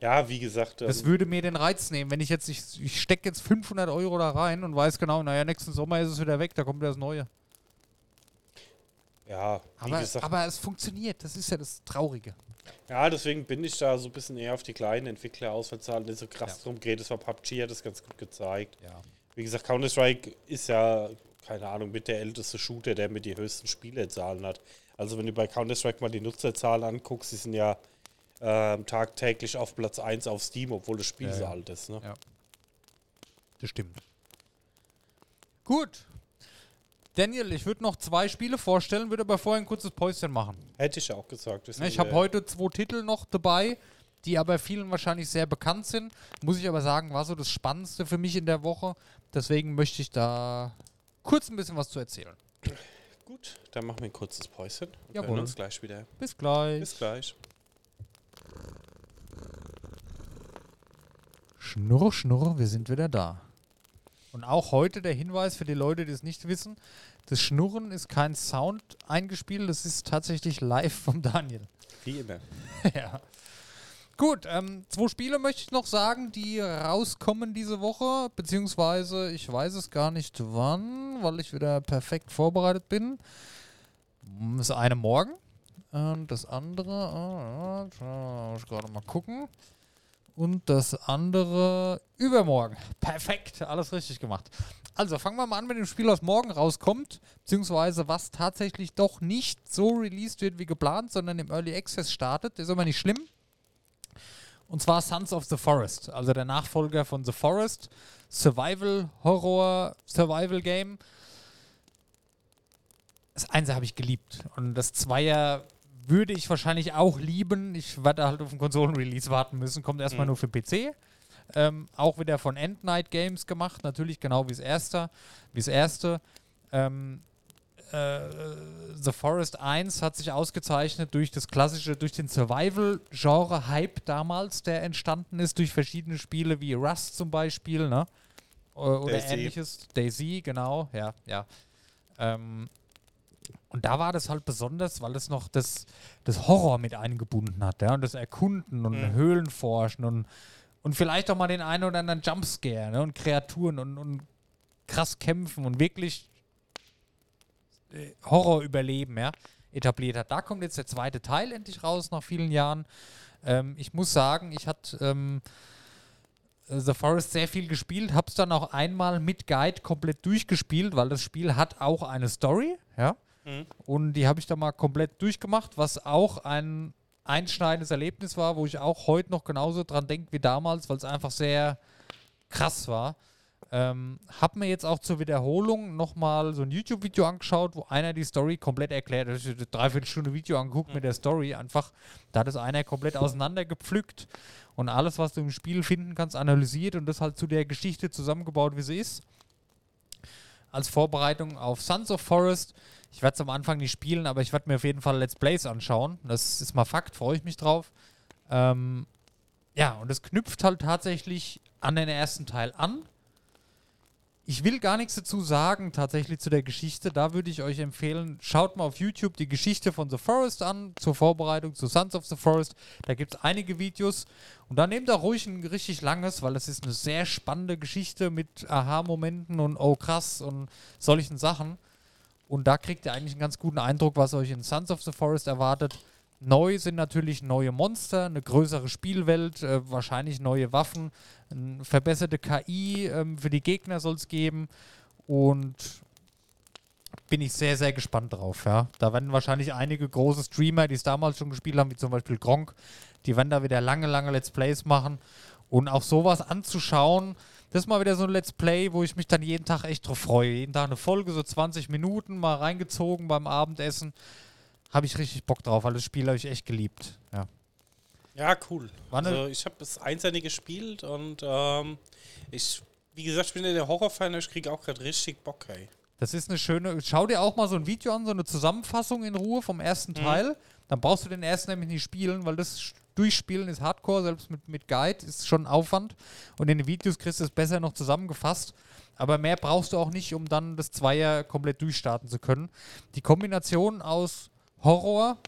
Ja, wie gesagt, ähm, Das würde mir den Reiz nehmen, wenn ich jetzt, ich, ich stecke jetzt 500 Euro da rein und weiß genau, naja, nächsten Sommer ist es wieder weg, da kommt wieder das Neue. Ja, Aber, gesagt, aber es funktioniert, das ist ja das Traurige. ja, deswegen bin ich da so ein bisschen eher auf die kleinen Entwickler aus, weil es halt nicht so krass Ja. drum geht. Das war PUBG, hat das ganz gut gezeigt. Ja. Wie gesagt, Counter-Strike ist ja, keine Ahnung, mit der älteste Shooter, der mit die höchsten Spielerzahlen hat. Also wenn du bei Counter-Strike mal die Nutzerzahlen anguckst, die sind ja ähm, tagtäglich auf Platz 1 auf Steam, obwohl das Spiel Ja, so alt ist. Ne? Ja. Das stimmt. Gut. Daniel, ich würde noch zwei Spiele vorstellen, würde aber vorher ein kurzes Päuschen machen. Hätte ich auch gesagt. Ne, Ich habe heute zwei Titel noch dabei, die aber vielen wahrscheinlich sehr bekannt sind. Muss ich aber sagen, war so das Spannendste für mich in der Woche. Deswegen möchte ich da kurz ein bisschen was zu erzählen. Gut, dann machen wir ein kurzes Päuschen und Jawohl. hören uns gleich wieder. Bis gleich. Bis gleich. Schnurr, schnurr, wir sind wieder da. Und auch heute der Hinweis für die Leute, die es nicht wissen: Das Schnurren ist kein Sound eingespielt, das ist tatsächlich live vom Daniel. Wie immer. *laughs* ja. Gut, ähm, zwei Spiele möchte ich noch sagen, die rauskommen diese Woche, beziehungsweise ich weiß es gar nicht wann, weil ich wieder perfekt vorbereitet bin. Mm, Das eine morgen und das andere, ah, muss ich gerade mal gucken. Und das andere übermorgen. Perfekt, alles richtig gemacht. Also fangen wir mal an mit dem Spiel, was morgen rauskommt, beziehungsweise was tatsächlich doch nicht so released wird wie geplant, sondern im Early Access startet. Ist aber nicht schlimm. Und zwar Sons of the Forest, also der Nachfolger von The Forest. Survival, Horror, Survival Game. Das Einser habe ich geliebt. Und das Zweier würde ich wahrscheinlich auch lieben. Ich werde halt auf den Konsolen-Release warten müssen. Kommt erstmal Mhm. nur für PC. Ähm, auch wieder von End Night Games gemacht, natürlich genau wie das erste. Wie das erste. Ähm, äh, The Forest 1 hat sich ausgezeichnet durch das klassische, durch den Survival-Genre-Hype damals, der entstanden ist, durch verschiedene Spiele wie Rust zum Beispiel, ne? Oder Daisy. ähnliches. Daisy, genau, ja, ja. Ähm, und da war das halt besonders, weil es noch das, das Horror mit eingebunden hat, ja, und das Erkunden und Mhm. Höhlenforschen und, und vielleicht auch mal den einen oder anderen Jumpscare, ne, und Kreaturen und, und krass kämpfen und wirklich äh, Horror überleben, ja, etabliert hat. Da kommt jetzt der zweite Teil endlich raus nach vielen Jahren. Ähm, ich muss sagen, ich hatte ähm, The Forest sehr viel gespielt, habe es dann auch einmal mit Guide komplett durchgespielt, weil das Spiel hat auch eine Story, ja. Mhm. Und die habe ich dann mal komplett durchgemacht, was auch ein einschneidendes Erlebnis war, wo ich auch heute noch genauso dran denke wie damals, weil es einfach sehr krass war. Ähm, hab mir jetzt auch zur Wiederholung nochmal so ein YouTube-Video angeschaut, wo einer die Story komplett erklärt. hat. Ich habe eine Dreiviertelstunde Video angeguckt mit der Story. Einfach, da hat es einer komplett auseinandergepflückt und alles, was du im Spiel finden kannst, analysiert und das halt zu der Geschichte zusammengebaut, wie sie ist. Als Vorbereitung auf Sons of Forest. Ich werde es am Anfang nicht spielen, aber ich werde mir auf jeden Fall Let's Plays anschauen. Das ist mal Fakt, freue ich mich drauf. Ähm, ja, und es knüpft halt tatsächlich an den ersten Teil an. Ich will gar nichts dazu sagen, tatsächlich zu der Geschichte. Da würde ich euch empfehlen, schaut mal auf YouTube die Geschichte von The Forest an, zur Vorbereitung zu Sons of the Forest. Da gibt es einige Videos. Und dann nehmt da ruhig ein richtig langes, weil das ist eine sehr spannende Geschichte mit Aha-Momenten und oh krass und solchen Sachen. Und da kriegt ihr eigentlich einen ganz guten Eindruck, was euch in Sons of the Forest erwartet. Neu sind natürlich neue Monster, eine größere Spielwelt, äh, wahrscheinlich neue Waffen, eine verbesserte KI ähm, für die Gegner soll es geben und bin ich sehr, sehr gespannt drauf. Ja. Da werden wahrscheinlich einige große Streamer, die es damals schon gespielt haben, wie zum Beispiel Gronk, die werden da wieder lange, lange Let's Plays machen und auch sowas anzuschauen. Das ist mal wieder so ein Let's Play, wo ich mich dann jeden Tag echt drauf freue. Jeden Tag eine Folge, so 20 Minuten, mal reingezogen beim Abendessen habe ich richtig Bock drauf, weil das Spiel habe ich echt geliebt. Ja, ja cool. Also ich habe das Einzelne gespielt und ähm, ich, wie gesagt, ich bin ja der Horrorfan, ich kriege auch gerade richtig Bock, ey. Das ist eine schöne. Schau dir auch mal so ein Video an, so eine Zusammenfassung in Ruhe vom ersten mhm. Teil. Dann brauchst du den ersten nämlich nicht spielen, weil das Durchspielen ist Hardcore, selbst mit, mit Guide ist schon Aufwand. Und in den Videos kriegst du es besser noch zusammengefasst. Aber mehr brauchst du auch nicht, um dann das Zweier komplett durchstarten zu können. Die Kombination aus Horror.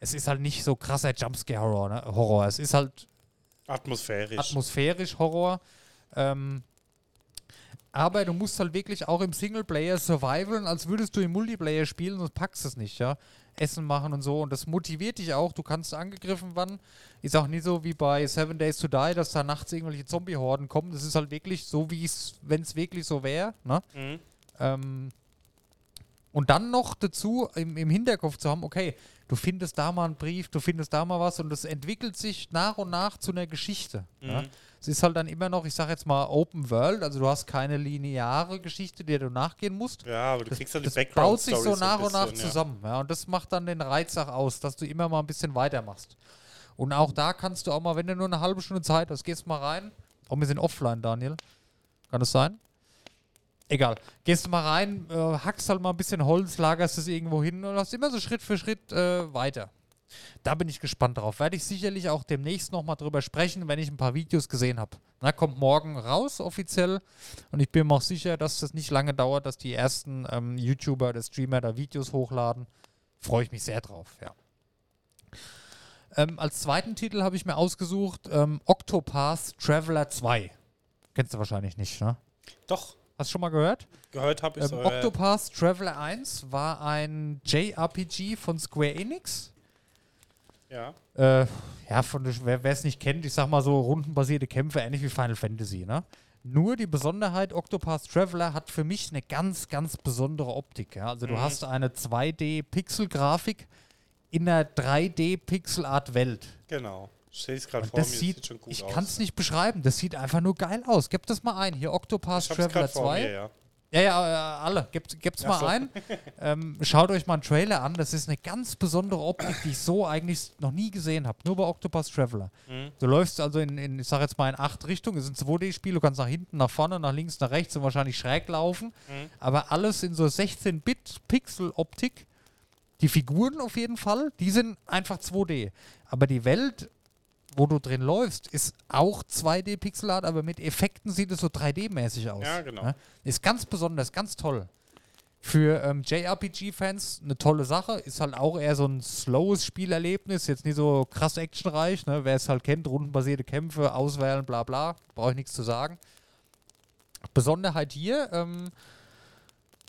Es ist halt nicht so krasser Jumpscare-Horror. Ne? Horror. Es ist halt atmosphärisch. Atmosphärisch Horror. Ähm, aber du musst halt wirklich auch im Singleplayer survivalen, als würdest du im Multiplayer spielen, sonst packst du es nicht, ja. Essen machen und so. Und das motiviert dich auch. Du kannst angegriffen werden. Ist auch nicht so wie bei Seven Days to Die, dass da nachts irgendwelche Zombie-Horden kommen. Das ist halt wirklich so, wie es, wenn es wirklich so wäre. Ne? Mhm. Ähm, und dann noch dazu im, im Hinterkopf zu haben, okay, du findest da mal einen Brief, du findest da mal was und es entwickelt sich nach und nach zu einer Geschichte. Mhm. Ja. Es ist halt dann immer noch, ich sage jetzt mal, Open World, also du hast keine lineare Geschichte, der du nachgehen musst. Ja, aber du kriegst dann die Background baut sich so nach und nach zusammen. Ja. ja. Und das macht dann den Reiz auch aus, dass du immer mal ein bisschen weitermachst. Und auch da kannst du auch mal, wenn du nur eine halbe Stunde Zeit hast, gehst mal rein. Oh, wir sind offline, Daniel. Kann das sein? Egal. Gehst du mal rein, äh, hackst halt mal ein bisschen Holz, lagerst es irgendwo hin und hast immer so Schritt für Schritt äh, weiter. Da bin ich gespannt drauf. Werde ich sicherlich auch demnächst nochmal drüber sprechen, wenn ich ein paar Videos gesehen habe. Na, kommt morgen raus offiziell und ich bin mir auch sicher, dass das nicht lange dauert, dass die ersten ähm, YouTuber oder Streamer da Videos hochladen. Freue ich mich sehr drauf, ja. Ähm, als zweiten Titel habe ich mir ausgesucht ähm, Octopath Traveler 2. Kennst du wahrscheinlich nicht, ne? Doch, Hast du schon mal gehört? Gehört habe ich ähm, Octopath Traveler 1 war ein JRPG von Square Enix. Ja. Äh, ja, von, wer es nicht kennt, ich sag mal so rundenbasierte Kämpfe, ähnlich wie Final Fantasy, ne? Nur die Besonderheit, Octopath Traveler hat für mich eine ganz, ganz besondere Optik. Ja? Also du mhm. hast eine 2D-Pixel-Grafik in einer 3D-Pixel-Art-Welt. Genau. Ich sehe es gerade vor das mir, sieht, sieht Ich kann es nicht beschreiben, das sieht einfach nur geil aus. Gib das mal ein. Hier Octopath Traveler 2. Mir, ja. Ja, ja, äh, alle. Gebt, gebt's mal so. ein. Ähm, schaut euch mal einen Trailer an. Das ist eine ganz besondere Optik, die ich so eigentlich noch nie gesehen habe. Nur bei Octopus Traveler. Mhm. Du läufst also in, in, ich sag jetzt mal, in acht Richtungen. Es ist ein 2D-Spiel. Du kannst nach hinten, nach vorne, nach links, nach rechts und wahrscheinlich schräg laufen. Mhm. Aber alles in so 16-Bit-Pixel-Optik. Die Figuren auf jeden Fall, die sind einfach 2D. Aber die Welt wo du drin läufst, ist auch 2D-Pixelart, aber mit Effekten sieht es so 3D-mäßig aus. Ja, genau. Ne? Ist ganz besonders, ganz toll. Für ähm, JRPG-Fans eine tolle Sache. Ist halt auch eher so ein slowes Spielerlebnis. Jetzt nicht so krass actionreich. Ne? Wer es halt kennt, rundenbasierte Kämpfe, auswählen, bla bla. Brauche ich nichts zu sagen. Besonderheit hier, ähm,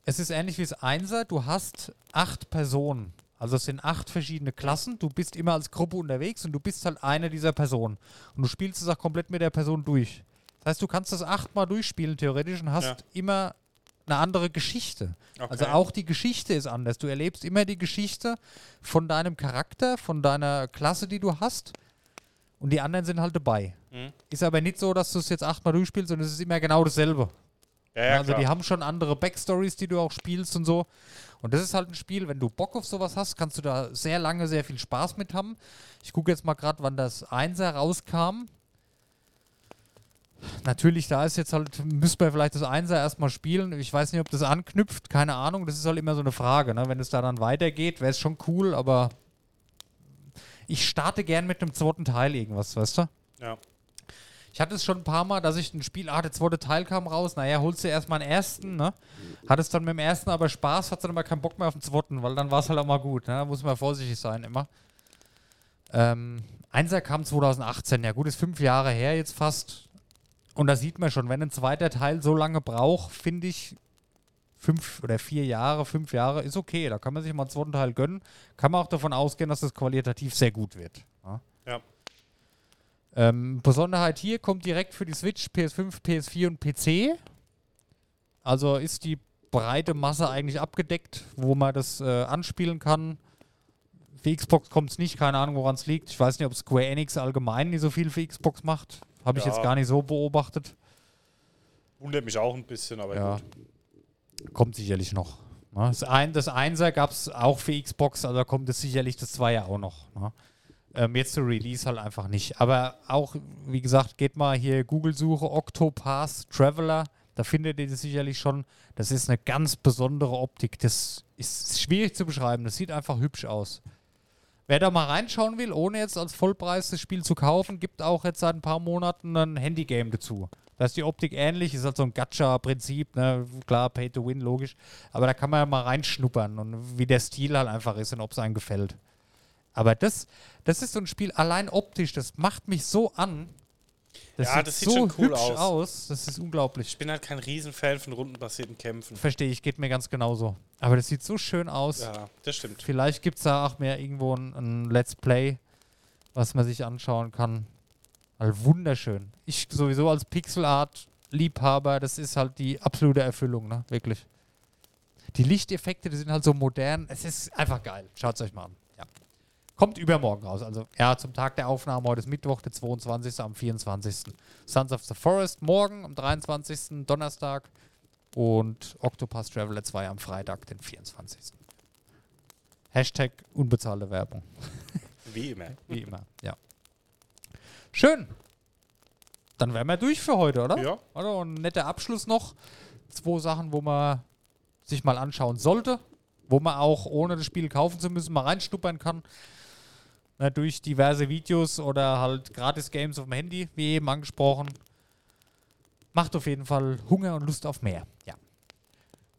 es ist ähnlich wie das Einser. Du hast acht Personen also es sind acht verschiedene Klassen. Du bist immer als Gruppe unterwegs und du bist halt eine dieser Personen. Und du spielst es auch komplett mit der Person durch. Das heißt, du kannst das achtmal durchspielen theoretisch und hast ja. immer eine andere Geschichte. Okay. Also auch die Geschichte ist anders. Du erlebst immer die Geschichte von deinem Charakter, von deiner Klasse, die du hast. Und die anderen sind halt dabei. Mhm. Ist aber nicht so, dass du es jetzt achtmal durchspielst, sondern es ist immer genau dasselbe. Ja, ja, also klar. die haben schon andere Backstories, die du auch spielst und so. Und das ist halt ein Spiel, wenn du Bock auf sowas hast, kannst du da sehr lange sehr viel Spaß mit haben. Ich gucke jetzt mal gerade, wann das Einser rauskam. Natürlich, da ist jetzt halt, müsste man vielleicht das Einser erstmal spielen. Ich weiß nicht, ob das anknüpft, keine Ahnung. Das ist halt immer so eine Frage. Ne? Wenn es da dann weitergeht, wäre es schon cool, aber ich starte gern mit einem zweiten Teil irgendwas, weißt du? Ja. Ich hatte es schon ein paar Mal, dass ich ein Spiel, ah, der zweite Teil kam raus, naja, holst du erstmal den ersten, ne? Hattest dann mit dem ersten aber Spaß, hattest dann aber keinen Bock mehr auf den zweiten, weil dann war es halt auch mal gut, ne? Da muss man vorsichtig sein immer. Ähm, Einser kam 2018, ja gut, ist fünf Jahre her jetzt fast. Und da sieht man schon, wenn ein zweiter Teil so lange braucht, finde ich, fünf oder vier Jahre, fünf Jahre, ist okay. Da kann man sich mal einen zweiten Teil gönnen. Kann man auch davon ausgehen, dass das qualitativ sehr gut wird. Ja. Ähm, Besonderheit hier kommt direkt für die Switch, PS5, PS4 und PC. Also ist die breite Masse eigentlich abgedeckt, wo man das äh, anspielen kann. Für Xbox kommt es nicht, keine Ahnung, woran es liegt. Ich weiß nicht, ob Square Enix allgemein nicht so viel für Xbox macht. Habe ich Ja. jetzt gar nicht so beobachtet. Wundert mich auch ein bisschen, aber Ja. gut. Kommt sicherlich noch. Ne? Das, ein, das Einser gab es auch für Xbox, also kommt es sicherlich das Zweier auch noch. Ne? Ähm, jetzt zur Release halt einfach nicht. Aber auch, wie gesagt, geht mal hier Google-Suche Octopath Traveler. Da findet ihr das sicherlich schon. Das ist eine ganz besondere Optik. Das ist schwierig zu beschreiben. Das sieht einfach hübsch aus. Wer da mal reinschauen will, ohne jetzt als Vollpreis das Spiel zu kaufen, gibt auch jetzt seit ein paar Monaten ein Handygame dazu. Da ist die Optik ähnlich, ist halt so ein Gacha-Prinzip, ne? klar, Pay to Win, logisch. Aber da kann man ja mal reinschnuppern und wie der Stil halt einfach ist und ob es einem gefällt. Aber das, das ist so ein Spiel, allein optisch, das macht mich so an. Das Ja, sieht das sieht so schon cool hübsch aus. aus. Das ist unglaublich. Ich bin halt kein Riesenfan von rundenbasierten Kämpfen. Verstehe ich, geht mir ganz genauso. Aber das sieht so schön aus. Ja, das stimmt. Vielleicht gibt es da auch mehr irgendwo ein, ein Let's Play, was man sich anschauen kann. Weil wunderschön. Ich sowieso als Pixelart-Liebhaber, das ist halt die absolute Erfüllung, ne? Wirklich. Die Lichteffekte, die sind halt so modern. Es ist einfach geil. Schaut es euch mal an. Kommt übermorgen raus. Also, ja, zum Tag der Aufnahme. Heute ist Mittwoch, der 22. am 24. Sons of the Forest morgen am 23. Donnerstag. Und Octopus Traveler 2 am Freitag, den 24. Hashtag unbezahlte Werbung. *laughs* Wie immer. Wie immer, ja. Schön. Dann wären wir durch für heute, oder? Ja. Oder? Ein netter Abschluss noch. Zwei Sachen, wo man sich mal anschauen sollte, wo man auch ohne das Spiel kaufen zu müssen mal reinschnuppern kann. Na, durch diverse Videos oder halt Gratis-Games auf dem Handy, wie eben angesprochen. Macht auf jeden Fall Hunger und Lust auf mehr. Ja.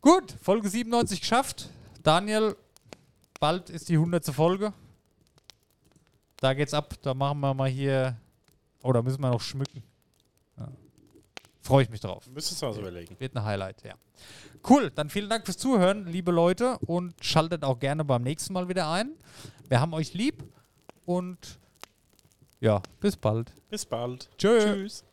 Gut, Folge 97 geschafft. Daniel, bald ist die 100. Folge. Da geht's ab. Da machen wir mal hier. Oh, da müssen wir noch schmücken. Ja. Freue ich mich drauf. Müsstest du mal so überlegen. Wird ein Highlight, ja. Cool, dann vielen Dank fürs Zuhören, liebe Leute. Und schaltet auch gerne beim nächsten Mal wieder ein. Wir haben euch lieb. Und ja, bis bald. Bis bald. Tschö. Tschüss.